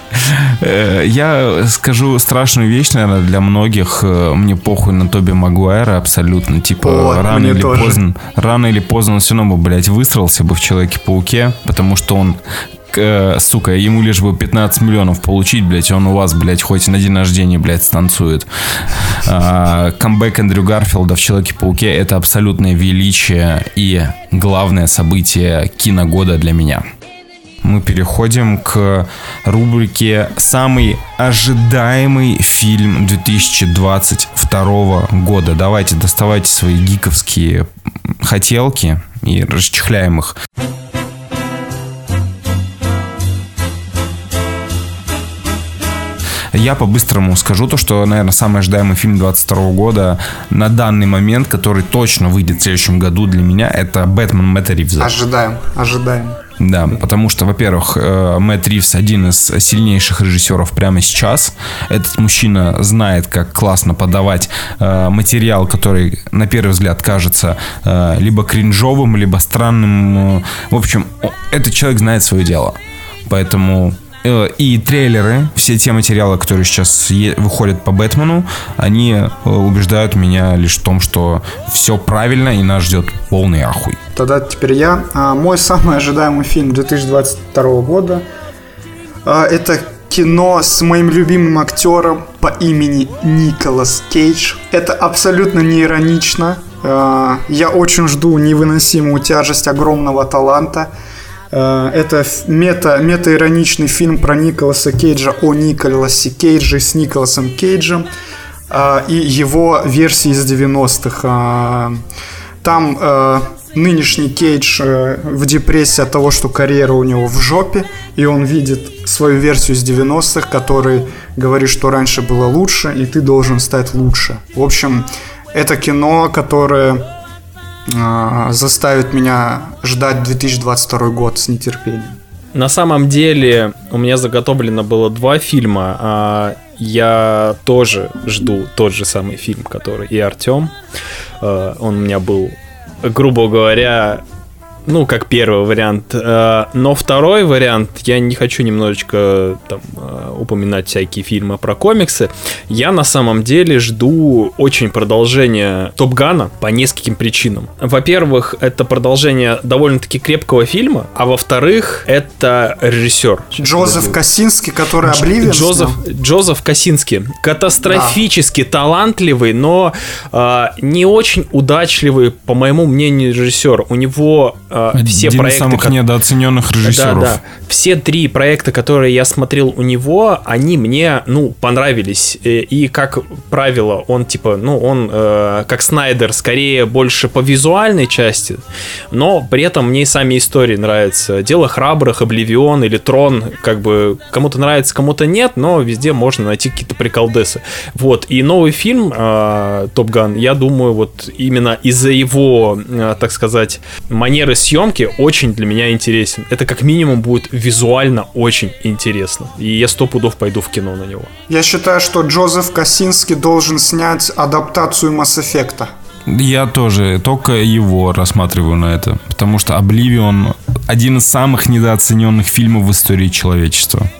Э, Я скажу страшную вещь, наверное, для многих. Э, Мне похуй на Тоби Магуайра абсолютно. Типа, Вот, рано или тоже. поздно, рано или поздно он все равно бы, блядь, высрался бы в Человеке-пауке, потому что он э, сука, ему лишь бы 15 миллионов получить, блядь, он у вас, блядь, хоть на день рождения, блядь, станцует. А, Камбэк Эндрю Гарфилда в Человеке-пауке это абсолютное величие и главное событие киногода для меня. Мы переходим к рубрике «Самый ожидаемый фильм 2022 года». Давайте доставайте свои гиковские хотелки и расчехляем их. Я по-быстрому скажу то, что, наверное, самый ожидаемый фильм 22 года на данный момент, который точно выйдет в следующем году для меня, это «Бэтмен Мэтта Ривза». Ожидаем, ожидаем. Да, потому что, во-первых, э, Мэтт Ривз один из сильнейших режиссеров прямо сейчас. Этот мужчина знает, как классно подавать э, материал, который, на первый взгляд, кажется э, либо кринжовым, либо странным. В общем, этот человек знает свое дело. Поэтому и трейлеры, все те материалы, которые сейчас выходят по Бэтмену, они э, убеждают меня лишь в том, что все правильно и нас ждет полный ахуй. Тогда теперь я. А, Мой самый ожидаемый фильм 2022 года а, это кино с моим любимым актером по имени Николас Кейдж. Это абсолютно не иронично. А, Я очень жду невыносимую тяжесть огромного таланта. А, Это мета, мета-ироничный фильм про Николаса Кейджа о Николасе Кейдже с Николасом Кейджем а, и его версии из 90-х. А, Там э, нынешний Кейдж э, в депрессии от того, что карьера у него в жопе, и он видит свою версию из 90-х, который говорит, что раньше было лучше, и ты должен стать лучше. В общем, это кино, которое э, заставит меня ждать 2022 год с нетерпением. На самом деле у меня заготовлено было два фильма. А я тоже жду тот же самый фильм, который и Артем. Э, он у меня был, грубо говоря, ну, как первый вариант. Э, но второй вариант, я не хочу немножечко там, э, упоминать всякие фильмы про комиксы. Я на самом деле жду очень продолжения Топ Гана по нескольким причинам. Во-первых, это продолжение довольно-таки крепкого фильма, а во-вторых, это режиссер. Джозеф Косинский, который Обливион Джозеф, Джозеф Косинский. Катастрофически да. талантливый, но э, не очень удачливый, по моему мнению, режиссер. У него э, все Один проекты... самых как... недооцененных режиссеров. Да, да. Все три проекта, которые я смотрел у него, они мне, ну, понравились. Э, и, как правило, он, типа, ну, он, э, как Снайдер, скорее больше по визуальной части, но при этом мне и сами истории нравятся. Дело храбрых, Обливион или Трон, как бы, кому-то нравится, кому-то нет, но везде можно найти какие-то приколдесы. Вот, и новый фильм э, Топ Ган, я думаю, вот именно из-за его, э, так сказать, манеры съемки очень для меня интересен. Это как минимум будет визуально очень интересно. И я сто пудов пойду в кино на него. Я считаю, что Джозеф Косинский должен снять адаптацию Mass Effect. Я тоже только его рассматриваю на это, потому что Oblivion один из самых недооцененных фильмов в истории человечества.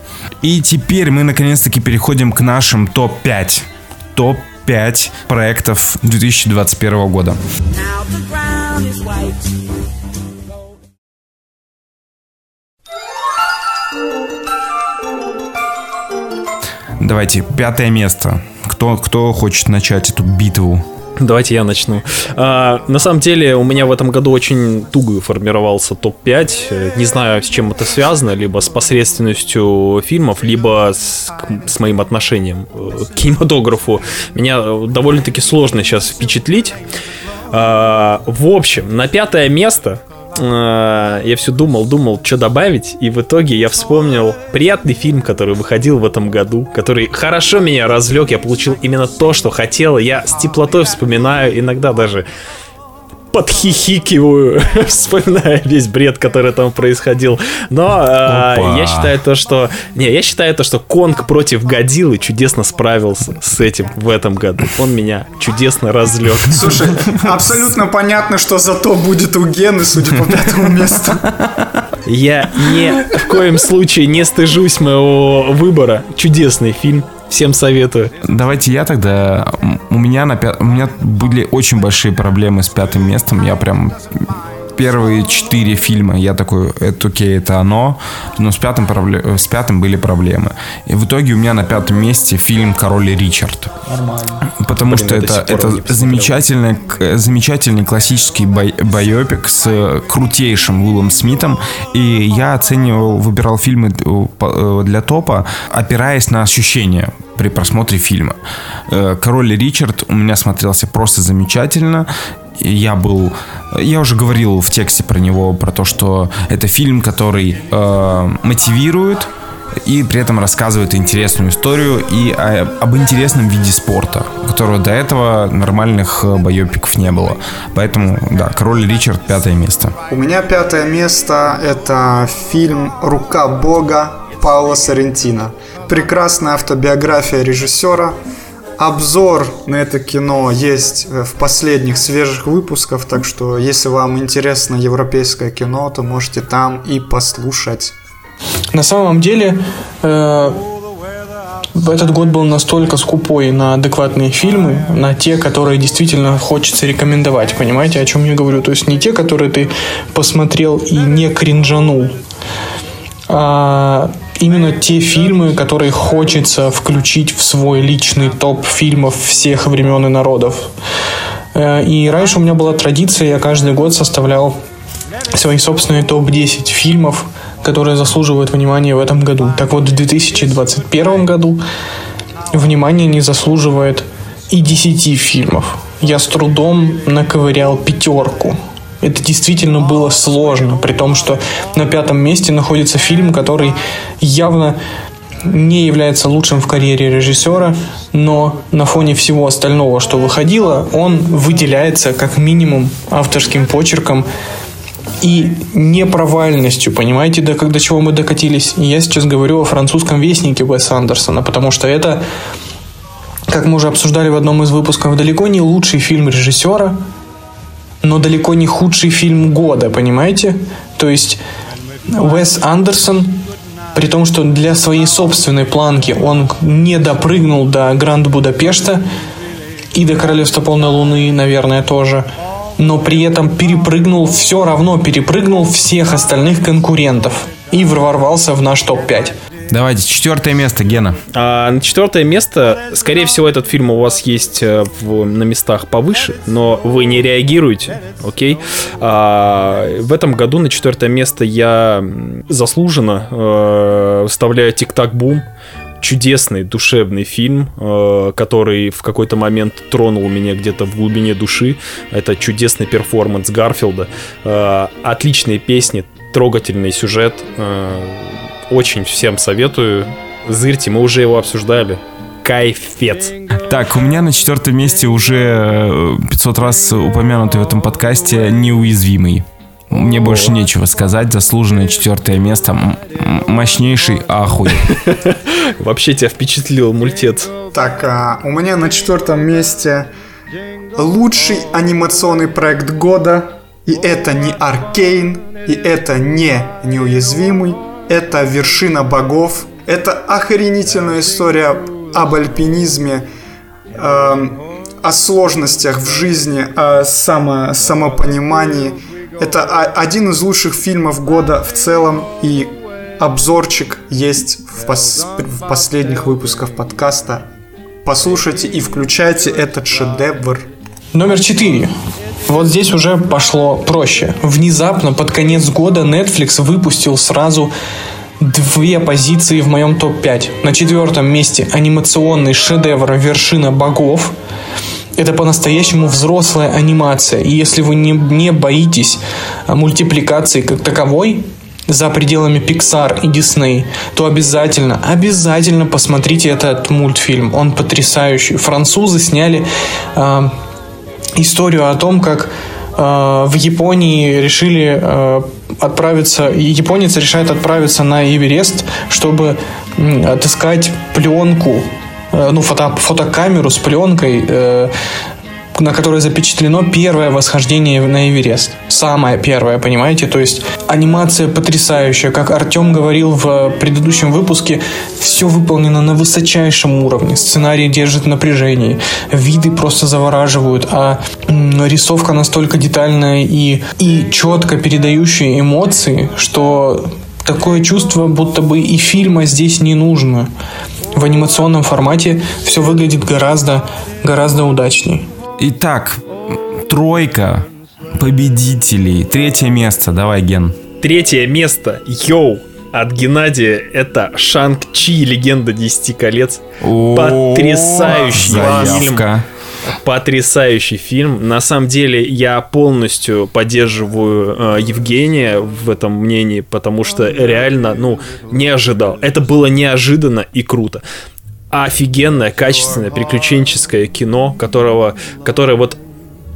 И теперь мы наконец-таки переходим к нашим топ-5. Топ-5 проектов 2021 года. Давайте, пятое место. Кто, кто хочет начать эту битву? Давайте я начну. А, на самом деле у меня в этом году очень туго формировался топ-5. Не знаю, с чем это связано, либо с посредственностью фильмов, либо с, с моим отношением к кинематографу. Меня довольно-таки сложно сейчас впечатлить. А, в общем, на пятое место Э, я все думал, думал, что добавить, и в итоге я вспомнил приятный фильм, который выходил в этом году, который хорошо меня развлек, я получил именно то, что хотел, я с теплотой вспоминаю, иногда даже подхихикиваю, вспоминая весь бред, который там происходил. Но э, я считаю то, что... Не, я считаю то, что Конг против Годзиллы чудесно справился с этим в этом году. Он меня чудесно разлег. Слушай, абсолютно понятно, что зато будет у Гены, судя по пятому месту. Я ни в коем случае не стыжусь моего выбора. Чудесный фильм. Всем советую. Давайте я тогда. У меня, на пят... у меня были очень большие проблемы с пятым местом. Я прям первые четыре фильма я такой, это окей, это оно, но с пятым, проблем, с пятым были проблемы. И в итоге у меня на пятом месте фильм «Король и Ричард». Нормально. Потому Блин, что это, это замечательный, замечательный классический бай, байопик с крутейшим Уиллом Смитом. И я оценивал, выбирал фильмы э, э, для топа, опираясь на ощущения при просмотре фильма. Э, «Король и Ричард» у меня смотрелся просто замечательно я был... Я уже говорил в тексте про него, про то, что это фильм, который э, мотивирует и при этом рассказывает интересную историю и о, об интересном виде спорта, которого до этого нормальных э, боепиков не было. Поэтому, да, Король Ричард пятое место. У меня пятое место это фильм «Рука Бога» Паула Соррентино. Прекрасная автобиография режиссера, Обзор на это кино есть в последних свежих выпусках, так что если вам интересно европейское кино, то можете там и послушать. На самом деле, э, этот год был настолько скупой на адекватные фильмы, на те, которые действительно хочется рекомендовать. Понимаете, о чем я говорю? То есть не те, которые ты посмотрел и не кринжанул, а именно те фильмы, которые хочется включить в свой личный топ фильмов всех времен и народов. Э, и раньше у меня была традиция, я каждый год составлял свои собственные топ-10 фильмов, которые заслуживают внимания в этом году. Так вот, в 2021 году внимание не заслуживает и 10 фильмов. Я с трудом наковырял пятерку Это действительно было сложно, при том, что на пятом месте находится фильм, который явно не является лучшим в карьере режиссера, но на фоне всего остального, что выходило, он выделяется как минимум авторским почерком и непровальностью, понимаете, до, до чего мы докатились. Я сейчас говорю о французском вестнике Уэса Андерсона, потому что это, как мы уже обсуждали в одном из выпусков, далеко не лучший фильм режиссера, но далеко не худший фильм года, понимаете? То есть Уэс Андерсон, при том, что для своей собственной планки он не допрыгнул до Гранд Будапешта и до Королевства Полной Луны, наверное, тоже – но при этом перепрыгнул, все равно перепрыгнул всех остальных конкурентов и ворвался в наш топ-5. Давайте, четвертое место, Гена. А, на четвертое место, скорее всего, этот фильм у вас есть э, в, на местах повыше, но вы не реагируете, окей? А, в этом году на четвертое место я заслуженно э, вставляю Тик-Так Бум чудесный душевный фильм, э, который в какой-то момент тронул меня где-то в глубине души. Это чудесный перформанс Гарфилда, э, отличные песни, трогательный сюжет. Э, очень всем советую. Зырьте, мы уже его обсуждали. Кайфец. Так, у меня на четвертом месте уже 500 раз упомянутый в этом подкасте неуязвимый. Мне больше нечего сказать. Заслуженное четвертое место. Мощнейший ахуй. Вообще тебя впечатлил мультец. Так, а, у меня на четвертом месте лучший анимационный проект года. И это не Аркейн, и это не Неуязвимый, это Вершина Богов. Это охренительная история об альпинизме, э, о сложностях в жизни, о само, самопонимании – это один из лучших фильмов года в целом, и обзорчик есть в, пос в последних выпусках подкаста. Послушайте и включайте этот шедевр. Номер четыре. Вот здесь уже пошло проще. Внезапно под конец года Netflix выпустил сразу две позиции в моем топ-5. На четвертом месте анимационный шедевр «Вершина богов», это по-настоящему взрослая анимация. И если вы не, не боитесь а, мультипликации как таковой, за пределами Pixar и Disney, то обязательно, обязательно посмотрите этот мультфильм. Он потрясающий. Французы сняли э, историю о том, как э, в Японии решили э, отправиться, японец решает отправиться на Эверест, чтобы отыскать пленку Э, ну, фото, фотокамеру с пленкой, на которой запечатлено первое восхождение на Эверест. Самое первое, понимаете? То есть анимация потрясающая. Как Артем говорил в предыдущем выпуске, все выполнено на высочайшем уровне. Сценарий держит напряжение. Виды просто завораживают. А рисовка настолько детальная и, и четко передающая эмоции, что такое чувство, будто бы и фильма здесь не нужно в анимационном формате все выглядит гораздо, гораздо удачнее. Итак, тройка победителей. Третье место. Давай, Ген. Третье место. Йоу. От Геннадия это Шанг-Чи, легенда Десяти колец. Потрясающий фильм Потрясающий фильм. На самом деле я полностью поддерживаю э, Евгения в этом мнении, потому что реально, ну, не ожидал. Это было неожиданно и круто офигенное, качественное, приключенческое кино, которого, которое вот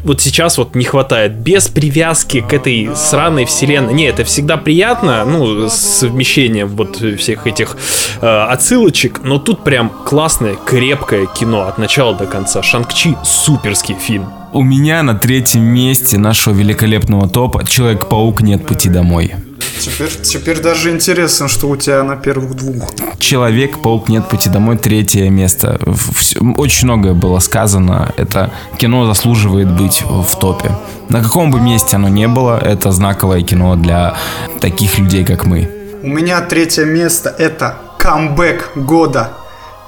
вот сейчас вот не хватает. Без привязки к этой сраной вселенной. Не, это всегда приятно, ну, совмещение вот всех этих э, отсылочек, но тут прям классное, крепкое кино от начала до конца. Шанг-Чи суперский фильм. У меня на третьем месте нашего великолепного топа Человек-паук нет пути домой. Теперь, теперь даже интересно, что у тебя на первых двух. Человек-паук нет пути домой, третье место. Очень многое было сказано. Это кино заслуживает быть в топе. На каком бы месте оно не было, это знаковое кино для таких людей, как мы. У меня третье место это камбэк года.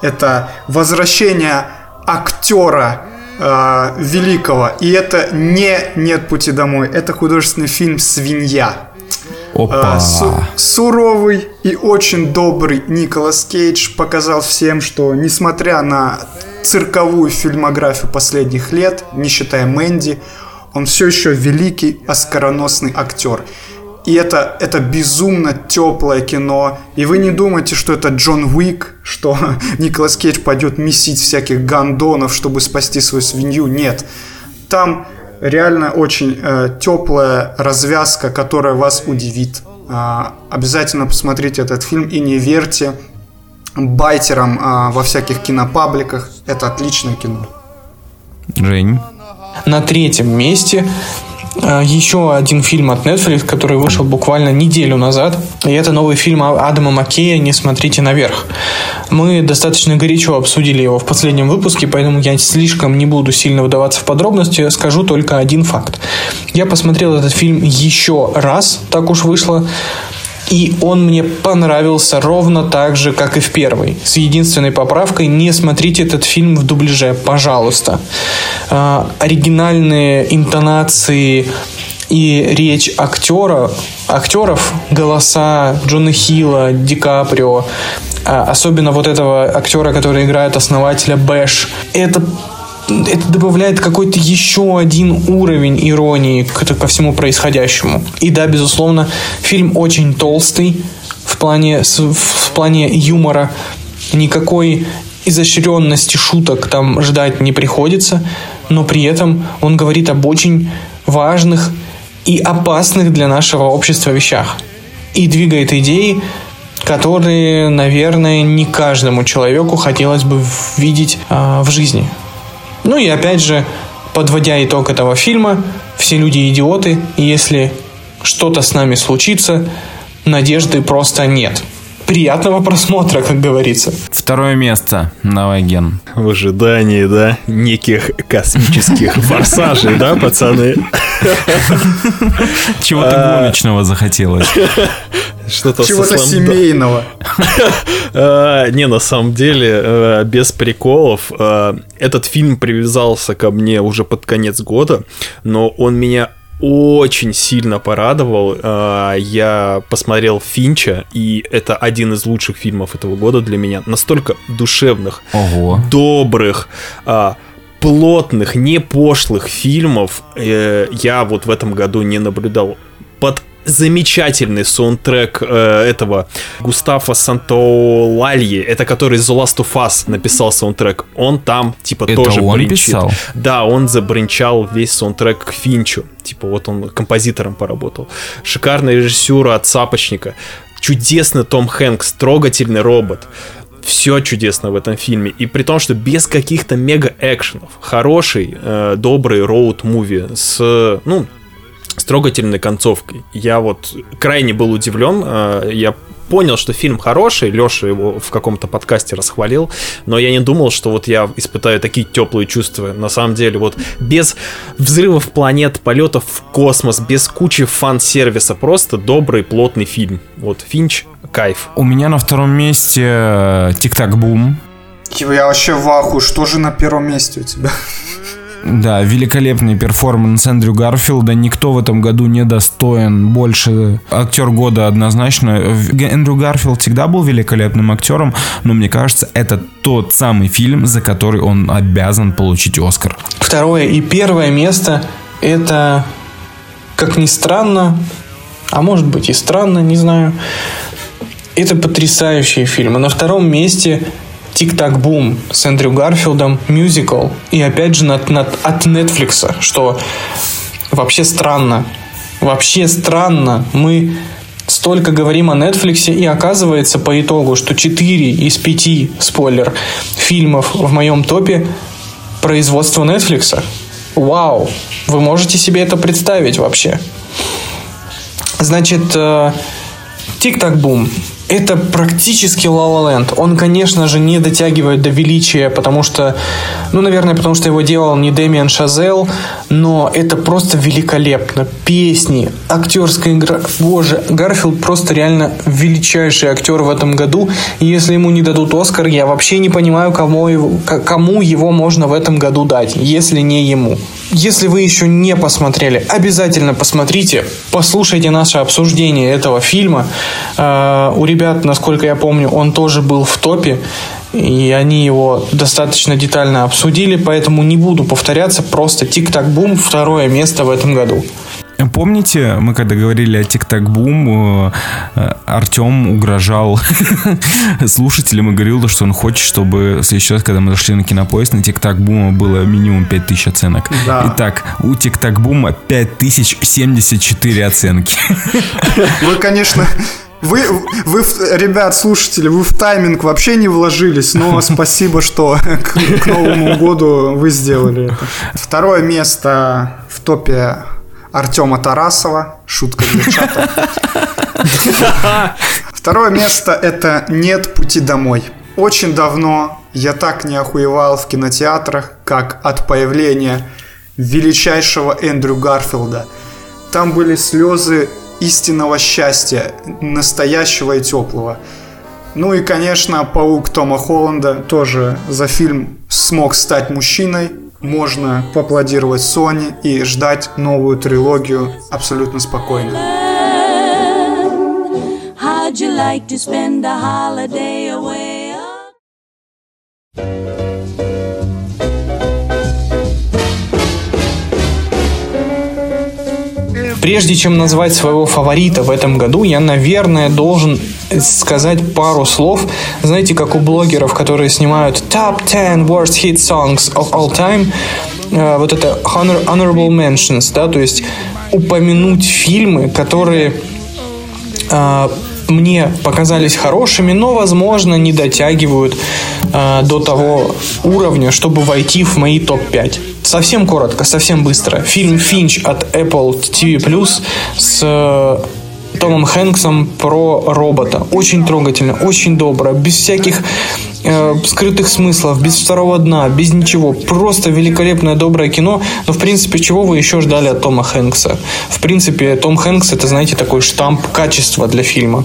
Это возвращение актера э, великого. И это не «Нет пути домой». Это художественный фильм «Свинья». Опа. Э, су- суровый и очень добрый Николас Кейдж показал всем, что несмотря на цирковую фильмографию последних лет, не считая Мэнди, Он все еще великий оскароносный актер. И это, это безумно теплое кино. И вы не думайте, что это Джон Уик, что Николас Кейдж пойдет месить всяких гандонов, чтобы спасти свою свинью. Нет. Там реально очень э, теплая развязка, которая вас удивит. Э, обязательно посмотрите этот фильм и не верьте байтерам э, во всяких кинопабликах. Это отличное кино. Жень. На третьем месте еще один фильм от Netflix, который вышел буквально неделю назад. И это новый фильм Адама Маккея «Не смотрите наверх». Мы достаточно горячо обсудили его в последнем выпуске, поэтому я слишком не буду сильно вдаваться в подробности. Скажу только один факт. Я посмотрел этот фильм еще раз, так уж вышло. И он мне понравился ровно так же, как и в первый. С единственной поправкой не смотрите этот фильм в дубляже, пожалуйста. Э, оригинальные интонации и речь актера, актеров, голоса Джона Хилла, Ди Каприо, особенно вот этого актера, который играет основателя Бэш, это это добавляет какой-то еще один уровень иронии к, ко всему происходящему. И да, безусловно, фильм очень толстый в плане, в плане юмора. Никакой изощренности шуток там ждать не приходится, но при этом он говорит об очень важных и опасных для нашего общества вещах. И двигает идеи, которые, наверное, не каждому человеку хотелось бы видеть э, в жизни. Ну и опять же, подводя итог этого фильма, все люди идиоты, и если что-то с нами случится, надежды просто нет. Приятного просмотра, как говорится. Второе место. Новоген. В ожидании, да, неких космических форсажей, да, пацаны? Чего-то гоночного захотелось. Что-то Чего-то семейного. А, не, на самом деле, э, без приколов, э, этот фильм привязался ко мне уже под конец года, но он меня очень сильно порадовал. А, я посмотрел Финча, и это один из лучших фильмов этого года для меня. Настолько душевных, Ого. добрых, а, плотных, не пошлых фильмов э, я вот в этом году не наблюдал. Под замечательный саундтрек э, этого Густава Сантолальи, это который The Last of Us написал саундтрек, он там типа это тоже он бринчит. писал? Да, он забринчал весь саундтрек к Финчу, типа вот он композитором поработал. Шикарная режиссура от Сапочника, чудесный Том Хэнкс, трогательный робот все чудесно в этом фильме. И при том, что без каких-то мега-экшенов. Хороший, э, добрый роуд-муви с, ну, с трогательной концовкой. Я вот крайне был удивлен. э, Я понял, что фильм хороший, Леша его в каком-то подкасте расхвалил, но я не думал, что вот я испытаю такие теплые чувства. На самом деле, вот без взрывов планет, полетов в космос, без кучи фан-сервиса, просто добрый, плотный фильм. Вот Финч, кайф. У меня на втором месте э, Тик-Так Бум. Типа, Я вообще в аху. Что же на первом месте у тебя? Да, великолепный перформанс Эндрю Гарфилда. Никто в этом году не достоин больше. Актер года однозначно. Эндрю Гарфилд всегда был великолепным актером, но мне кажется, это тот самый фильм, за который он обязан получить Оскар. Второе и первое место это, как ни странно, а может быть и странно, не знаю, это потрясающие фильмы. На втором месте Тик-так бум с Эндрю Гарфилдом, мюзикл. И опять же над, от Netflix, что вообще странно. Вообще странно. Мы столько говорим о Netflix, и оказывается по итогу, что 4 из 5, спойлер, фильмов в моем топе производство Netflix. Вау! Вы можете себе это представить вообще? Значит, э, Тик-так бум это практически La La. Он, конечно же, не дотягивает до величия, потому что, ну, наверное, потому что его делал не Дэмиан Шазел, но это просто великолепно. Песни, актерская игра. Боже, Гарфилд просто реально величайший актер в этом году. И если ему не дадут Оскар, я вообще не понимаю, кому его, кому его можно в этом году дать, если не ему. Если вы еще не посмотрели, обязательно посмотрите, послушайте наше обсуждение этого фильма. Э, у ребят, насколько я помню, он тоже был в топе. и они его достаточно детально обсудили, поэтому не буду повторяться, просто «Тик-так-бум» второе место в этом году. Помните, мы когда говорили о Тик-Так-Бум, э, Артем угрожал слушателям и говорил, что он хочет, чтобы в следующий раз, когда мы зашли на кинопоезд, на Тик-Так-Бума было минимум 5000 оценок. Да. Итак, у Тик-Так-Бума 5074 оценки. Вы, конечно, вы, вы, ребят, слушатели, вы в тайминг вообще не вложились, но спасибо, что к, к Новому году вы сделали это. Второе место в топе Артема Тарасова. Шутка для чата. Второе место это «Нет пути домой». Очень давно я так не охуевал в кинотеатрах, как от появления величайшего Эндрю Гарфилда. Там были слезы истинного счастья, настоящего и теплого. Ну и, конечно, «Паук» Тома Холланда тоже за фильм смог стать мужчиной. Можно поаплодировать Соне и ждать новую трилогию абсолютно спокойно. Прежде чем назвать своего фаворита в этом году, я, наверное, должен сказать пару слов. Знаете, как у блогеров, которые снимают Top 10 Worst Hit Songs of All Time, э, вот это honor- Honorable Mentions, да, то есть упомянуть фильмы, которые э, мне показались хорошими, но, возможно, не дотягивают э, до того уровня, чтобы войти в мои топ-5. Совсем коротко, совсем быстро. Фильм «Финч» от Apple TV+, с Томом Хэнксом про робота. Очень трогательно, очень добро, без всяких э, скрытых смыслов, без второго дна, без ничего. Просто великолепное, доброе кино. Но, в принципе, чего вы еще ждали от Тома Хэнкса? В принципе, Том Хэнкс это, знаете, такой штамп качества для фильма.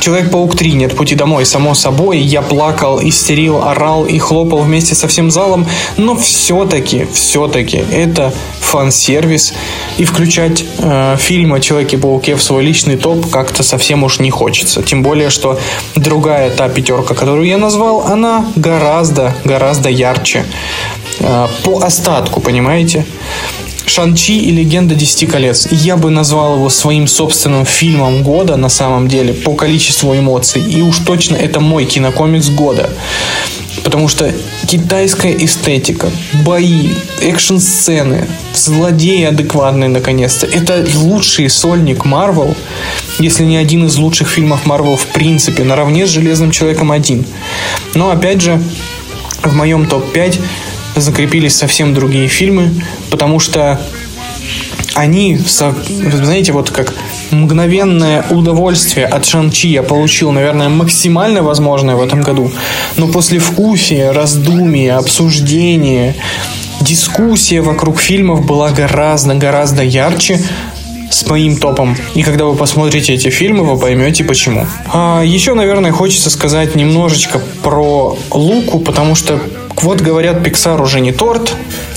Человек-паук 3, нет пути домой, само собой. Я плакал, истерил, орал и хлопал вместе со всем залом. Но все-таки, все-таки это фан-сервис. И включать э, фильм о Человеке-пауке в свой личный топ как-то совсем уж не хочется. Тем более, что другая та пятерка, которую я назвал, она гораздо, гораздо ярче. Э, по остатку, понимаете? Шанчи и Легенда Десяти колец. Я бы назвал его своим собственным фильмом года на самом деле по количеству эмоций. И уж точно это мой кинокомикс года. Потому что китайская эстетика, бои, экшн-сцены, злодеи адекватные наконец-то. Это лучший сольник Марвел, если не один из лучших фильмов Марвел в принципе, наравне с Железным Человеком 1. Но опять же, в моем топ-5 закрепились совсем другие фильмы, потому что они, знаете, вот как мгновенное удовольствие от Шанчи я получил, наверное, максимально возможное в этом году. Но после вкусия, раздумия, обсуждения, дискуссия вокруг фильмов была гораздо-гораздо ярче с моим топом. И когда вы посмотрите эти фильмы, вы поймете почему. А еще, наверное, хочется сказать немножечко про Луку, потому что вот говорят, Pixar уже не торт,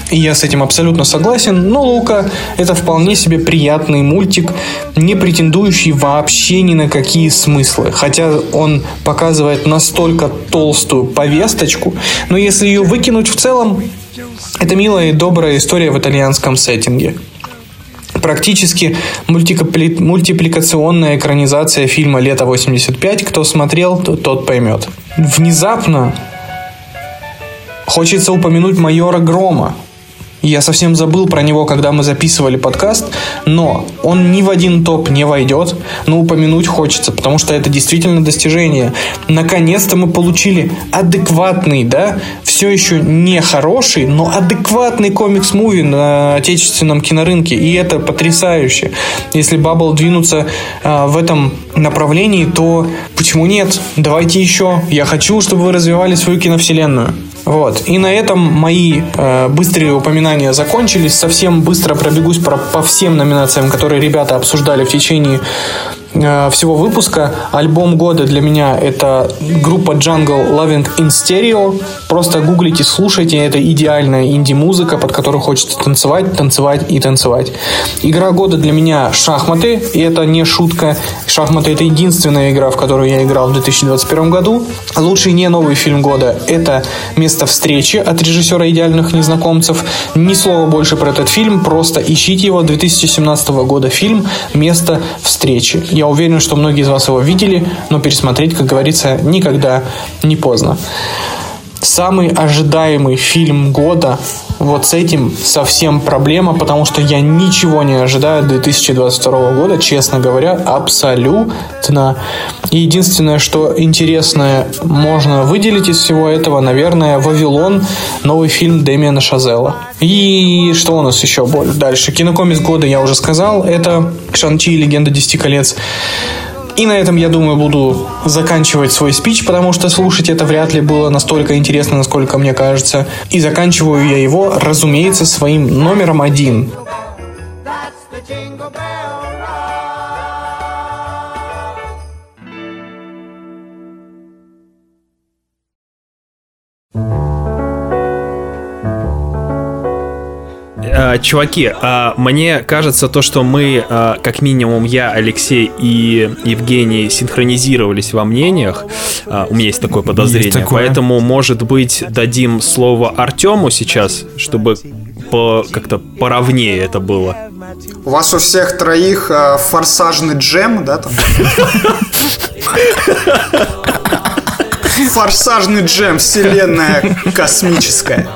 и я с этим абсолютно согласен, но Лука это вполне себе приятный мультик, не претендующий вообще ни на какие смыслы. Хотя он показывает настолько толстую повесточку, но если ее выкинуть в целом, это милая и добрая история в итальянском сеттинге. Практически мультикапли- мультипликационная экранизация фильма «Лето 85». Кто смотрел, то- тот поймет. Внезапно хочется упомянуть майора Грома. Я совсем забыл про него, когда мы записывали подкаст, но он ни в один топ не войдет, но упомянуть хочется, потому что это действительно достижение. Наконец-то мы получили адекватный, да, все еще не хороший, но адекватный комикс-муви на отечественном кинорынке, и это потрясающе. Если Бабл двинутся а, в этом направлении, то почему нет? Давайте еще. Я хочу, чтобы вы развивали свою киновселенную. Вот. И на этом мои э, быстрые упоминания закончились. Совсем быстро пробегусь про- по всем номинациям, которые ребята обсуждали в течение всего выпуска. Альбом года для меня это группа Jungle Loving in Stereo. Просто гуглите, слушайте. Это идеальная инди-музыка, под которую хочется танцевать, танцевать и танцевать. Игра года для меня шахматы. И это не шутка. Шахматы это единственная игра, в которую я играл в 2021 году. Лучший не новый фильм года это «Место встречи» от режиссера «Идеальных незнакомцев». Ни слова больше про этот фильм, просто ищите его. 2017 года фильм «Место встречи». Я уверен, что многие из вас его видели, но пересмотреть, как говорится, никогда не поздно. Самый ожидаемый фильм года вот с этим совсем проблема, потому что я ничего не ожидаю от 2022 года, честно говоря, абсолютно. И единственное, что интересное можно выделить из всего этого, наверное, «Вавилон», новый фильм Дэмиана Шазела. И что у нас еще дальше? Кинокомикс года я уже сказал, это «Шанчи и легенда Десяти колец». И на этом, я думаю, буду заканчивать свой спич, потому что слушать это вряд ли было настолько интересно, насколько мне кажется. И заканчиваю я его, разумеется, своим номером один. Э, чуваки, э, мне кажется, то, что мы, э, как минимум я, Алексей и Евгений, синхронизировались во мнениях, у меня есть такое подозрение, есть такое. поэтому, может быть, дадим слово Артему сейчас, чтобы по, как-то поровнее это было. У вас у всех троих э, форсажный джем, да, там? Форсажный джем, вселенная космическая.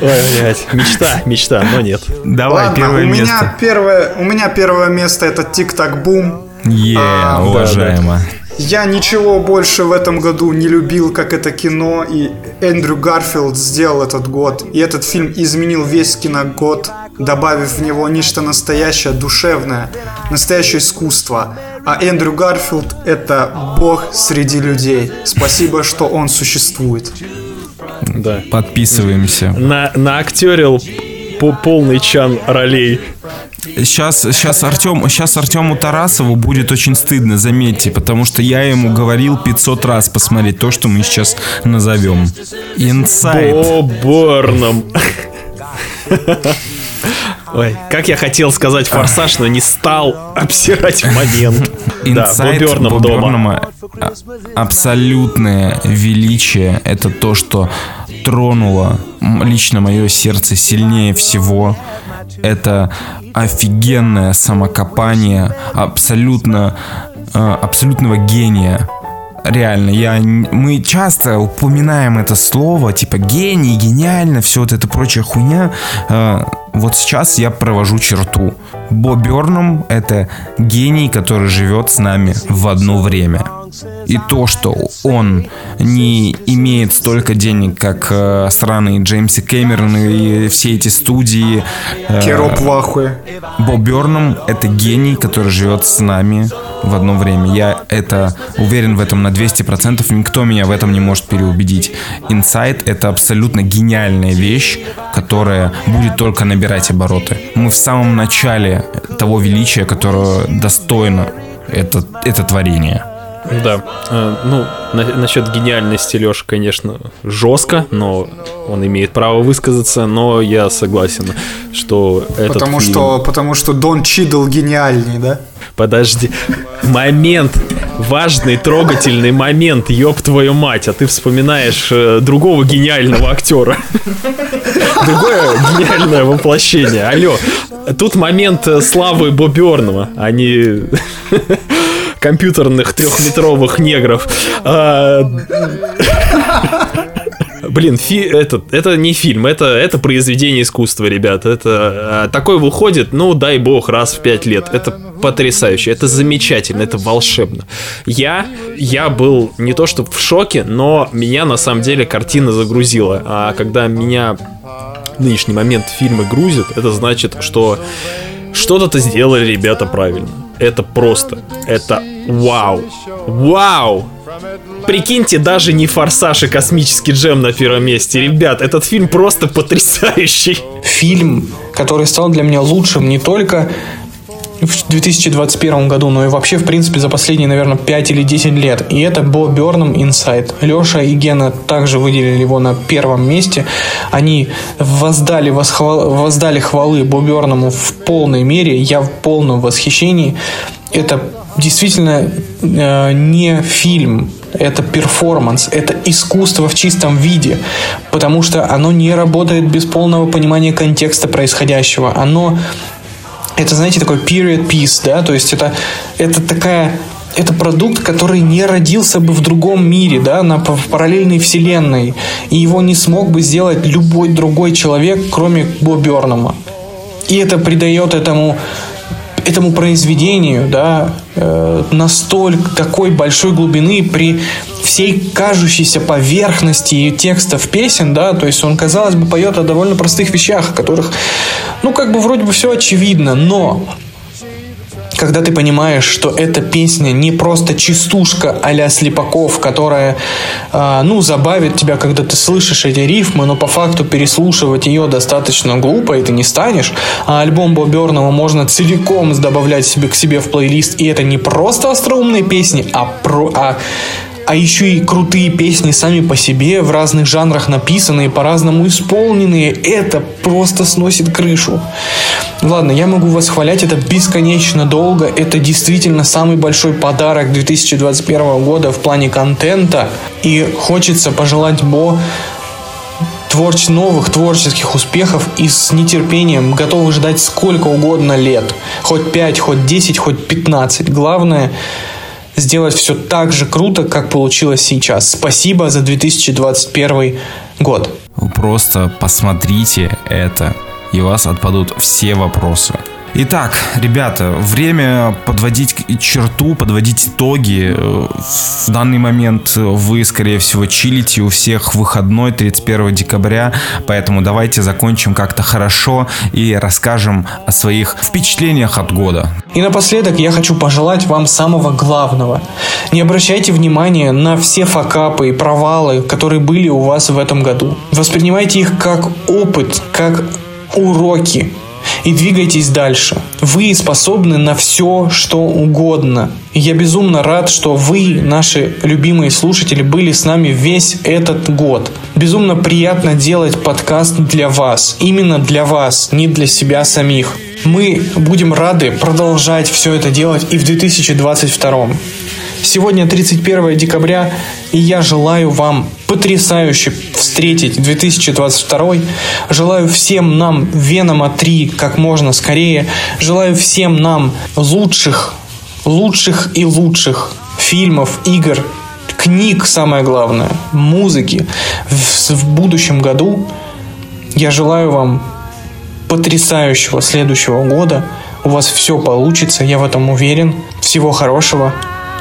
Ой, блядь, мечта, мечта, но нет. Давай, Ладно, первое у место. Меня первое, у меня первое место это Тик-Так Бум. Е, а, уважаемо. Да, да. Я ничего больше в этом году не любил, как это кино, и Эндрю Гарфилд сделал этот год. И этот фильм изменил весь киногод, добавив в него нечто настоящее, душевное, настоящее искусство. А Эндрю Гарфилд — это бог среди людей. Спасибо, что он существует. Да. Подписываемся. На, наактерил полный чан ролей. Сейчас, сейчас, Артем, сейчас Артему Тарасову будет очень стыдно, заметьте, потому что я ему говорил 500 раз посмотреть то, что мы сейчас назовем. Инсайт. Бо Борном. Ой, как я хотел сказать форсаж, но не стал обсирать момент. Инсайт да, Боберном дома. Абсолютное величие — это то, что тронуло лично мое сердце сильнее всего. Это офигенное самокопание абсолютно э, абсолютного гения реально, я, мы часто упоминаем это слово, типа гений, гениально, все вот это прочая хуйня. Э, вот сейчас я провожу черту. Бо Берном — это гений, который живет с нами в одно время. И то, что он не имеет столько денег, как э, страны Джеймси Кэмерон и все эти студии. Э, Кероп Вахуэ. Боб Берном — это гений, который живет с нами в одно время. Я это уверен в этом на 200%. Никто меня в этом не может переубедить. Инсайт — это абсолютно гениальная вещь, которая будет только набирать обороты. Мы в самом начале того величия, которое достойно это, это творение. Да. Э, ну, на, насчет гениальности Леша, конечно, жестко, но он имеет право высказаться, но я согласен, что этот потому фильм... что Потому что Дон Чидл гениальный, да? Подожди. Момент. Важный, трогательный момент, ёб твою мать. А ты вспоминаешь э, другого гениального актера. Другое гениальное воплощение. Алло. Тут момент э, славы Бобернова, а не компьютерных трехметровых негров. Блин, фи, это, это не фильм, это, это произведение искусства, ребят. Это а, такой выходит, ну, дай бог, раз в пять лет. Это потрясающе, это замечательно, это волшебно. Я, я был не то что в шоке, но меня на самом деле картина загрузила. А когда меня нынешний момент фильмы грузят, это значит, что что-то-то сделали ребята правильно. Это просто, это вау, вау, Прикиньте, даже не «Форсаж» и «Космический джем» на первом месте. Ребят, этот фильм просто потрясающий. Фильм, который стал для меня лучшим не только в 2021 году, но и вообще, в принципе, за последние, наверное, 5 или 10 лет. И это Бо Берном Inside. Леша и Гена также выделили его на первом месте. Они воздали, восхвал, воздали хвалы Бо Берному в полной мере. Я в полном восхищении. Это действительно э, не фильм, это перформанс, это искусство в чистом виде, потому что оно не работает без полного понимания контекста происходящего. Оно это, знаете, такой period piece, да, то есть это, это такая это продукт, который не родился бы в другом мире, да, на, в параллельной вселенной. И его не смог бы сделать любой другой человек, кроме Бо Бернама. И это придает этому этому произведению, да, э, настолько такой большой глубины при всей кажущейся поверхности текстов песен, да, то есть он, казалось бы, поет о довольно простых вещах, о которых, ну, как бы вроде бы все очевидно, но когда ты понимаешь, что эта песня не просто частушка а-ля Слепаков, которая, э, ну, забавит тебя, когда ты слышишь эти рифмы, но по факту переслушивать ее достаточно глупо, и ты не станешь, а альбом Боберного можно целиком добавлять себе к себе в плейлист, и это не просто остроумные песни, а, про, а а еще и крутые песни сами по себе, в разных жанрах написанные, по-разному исполненные. Это просто сносит крышу. Ладно, я могу восхвалять это бесконечно долго. Это действительно самый большой подарок 2021 года в плане контента. И хочется пожелать Бо творч новых творческих успехов и с нетерпением готовы ждать сколько угодно лет. Хоть 5, хоть 10, хоть 15. Главное сделать все так же круто, как получилось сейчас. Спасибо за 2021 год. Просто посмотрите это, и у вас отпадут все вопросы. Итак, ребята, время подводить черту, подводить итоги. В данный момент вы, скорее всего, чилите, у всех выходной 31 декабря, поэтому давайте закончим как-то хорошо и расскажем о своих впечатлениях от года. И напоследок я хочу пожелать вам самого главного. Не обращайте внимания на все факапы и провалы, которые были у вас в этом году. Воспринимайте их как опыт, как уроки, и двигайтесь дальше. Вы способны на все, что угодно. И я безумно рад, что вы, наши любимые слушатели, были с нами весь этот год. Безумно приятно делать подкаст для вас. Именно для вас, не для себя самих. Мы будем рады продолжать все это делать и в 2022. Сегодня 31 декабря, и я желаю вам потрясающе встретить 2022. Желаю всем нам Венома 3 как можно скорее. Желаю всем нам лучших, лучших и лучших фильмов, игр, книг, самое главное, музыки в, в будущем году. Я желаю вам потрясающего следующего года. У вас все получится, я в этом уверен. Всего хорошего.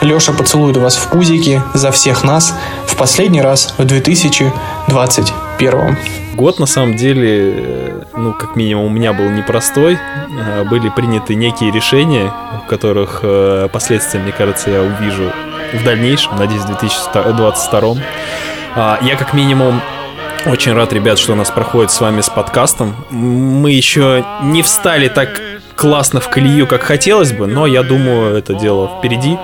Леша поцелует вас в пузике за всех нас в последний раз в 2021. Год, на самом деле, э, ну, как минимум, у меня был непростой. Э, были приняты некие решения, в которых э, последствия, мне кажется, я увижу в дальнейшем, надеюсь, в 2022. А, я, как минимум, очень рад, ребят, что у нас проходит с вами с подкастом. Мы еще не встали так классно в колею, как хотелось бы, но я думаю, это дело впереди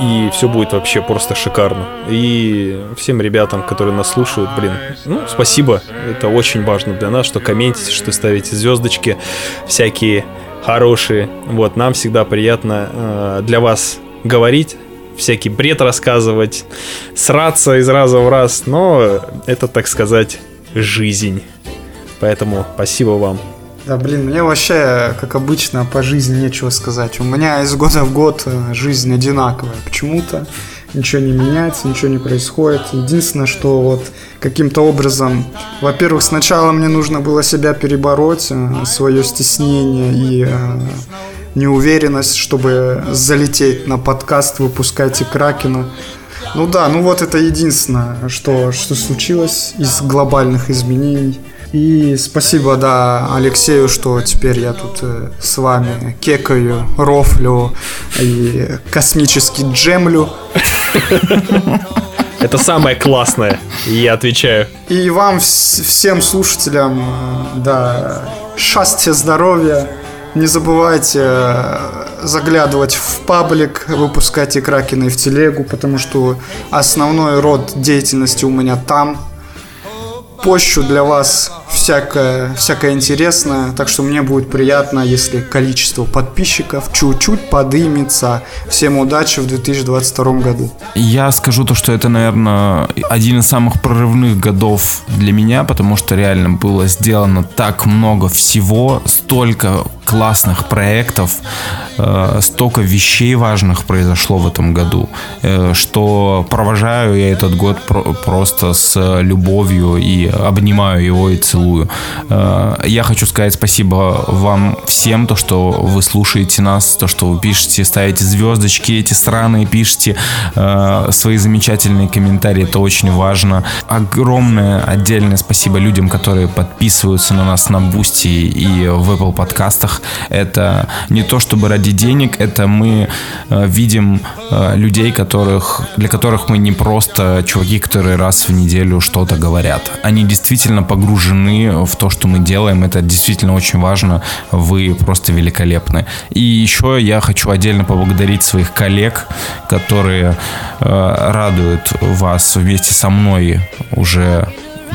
и все будет вообще просто шикарно. И всем ребятам, которые нас слушают, блин, ну, спасибо. Это очень важно для нас, что комментите, что ставите звездочки всякие хорошие. Вот, нам всегда приятно э, для вас говорить, всякий бред рассказывать, сраться из раза в раз, но это, так сказать, жизнь. Поэтому спасибо вам. Да, блин, мне вообще, как обычно, по жизни нечего сказать. У меня из года в год э, жизнь одинаковая. Почему-то ничего не меняется, ничего не происходит. Единственное, что вот каким-то образом, во-первых, сначала мне нужно было себя перебороть, э, свое стеснение и э, неуверенность, чтобы залететь на подкаст, выпускать и Кракена. Ну да, ну вот это единственное, что, что случилось из глобальных изменений. И спасибо, да, Алексею, что теперь я тут э, с вами кекаю, рофлю и космически джемлю. Это самое классное, я отвечаю. И вам, всем слушателям, э, да, счастья, здоровья, Не забывайте э, заглядывать в паблик, выпускать и Кракена и в телегу, потому что основной род деятельности у меня там. Пощу для вас всякое, всякое интересное, так что мне будет приятно, если количество подписчиков чуть-чуть подымется. Всем удачи в 2022 году. Я скажу то, что это, наверное, один из самых прорывных годов для меня, потому что реально было сделано так много всего, столько классных проектов, э, столько вещей важных произошло в этом году, э, что провожаю я этот год про- просто с любовью и обнимаю его и целую. Э, я хочу сказать спасибо вам всем, то, что вы слушаете нас, то, что вы пишете, ставите звездочки эти странные, пишите э, свои замечательные комментарии, это очень важно. Огромное отдельное спасибо людям, которые подписываются на нас на Boosty и в Apple подкастах. Это не то чтобы ради денег, это мы э, видим людей, которых, для которых мы не просто чуваки, которые раз в неделю что-то говорят. Они действительно погружены в то, что мы делаем. Это действительно очень важно. Вы просто великолепны. И еще я хочу отдельно поблагодарить своих коллег, которые э, радуют вас вместе со мной уже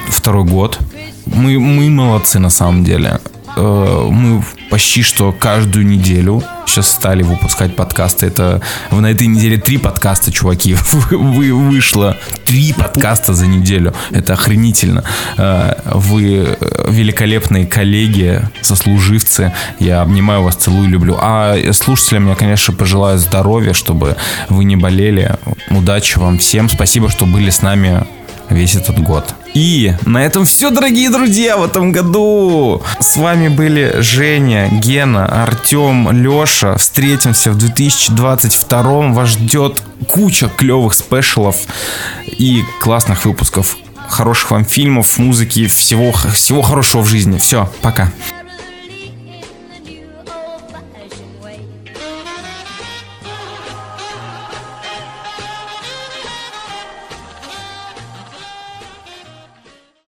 второй год. Мы, мы молодцы на самом деле. Э, мы почти что каждую неделю сейчас стали выпускать подкасты. Это на этой неделе три подкаста, чуваки, вы, вышло. Три подкаста за неделю. Это охренительно. Э, вы великолепные коллеги, сослуживцы. Я обнимаю вас, целую, люблю. А слушателям я, конечно, пожелаю здоровья, чтобы вы не болели. Удачи вам всем. Спасибо, что были с нами весь этот год. И на этом все, дорогие друзья, в этом году. С вами были Женя, Гена, Артем, Леша. Встретимся в 2022. Вас ждет куча клевых спешалов и классных выпусков. Хороших вам фильмов, музыки, всего, всего хорошего в жизни. Все, пока.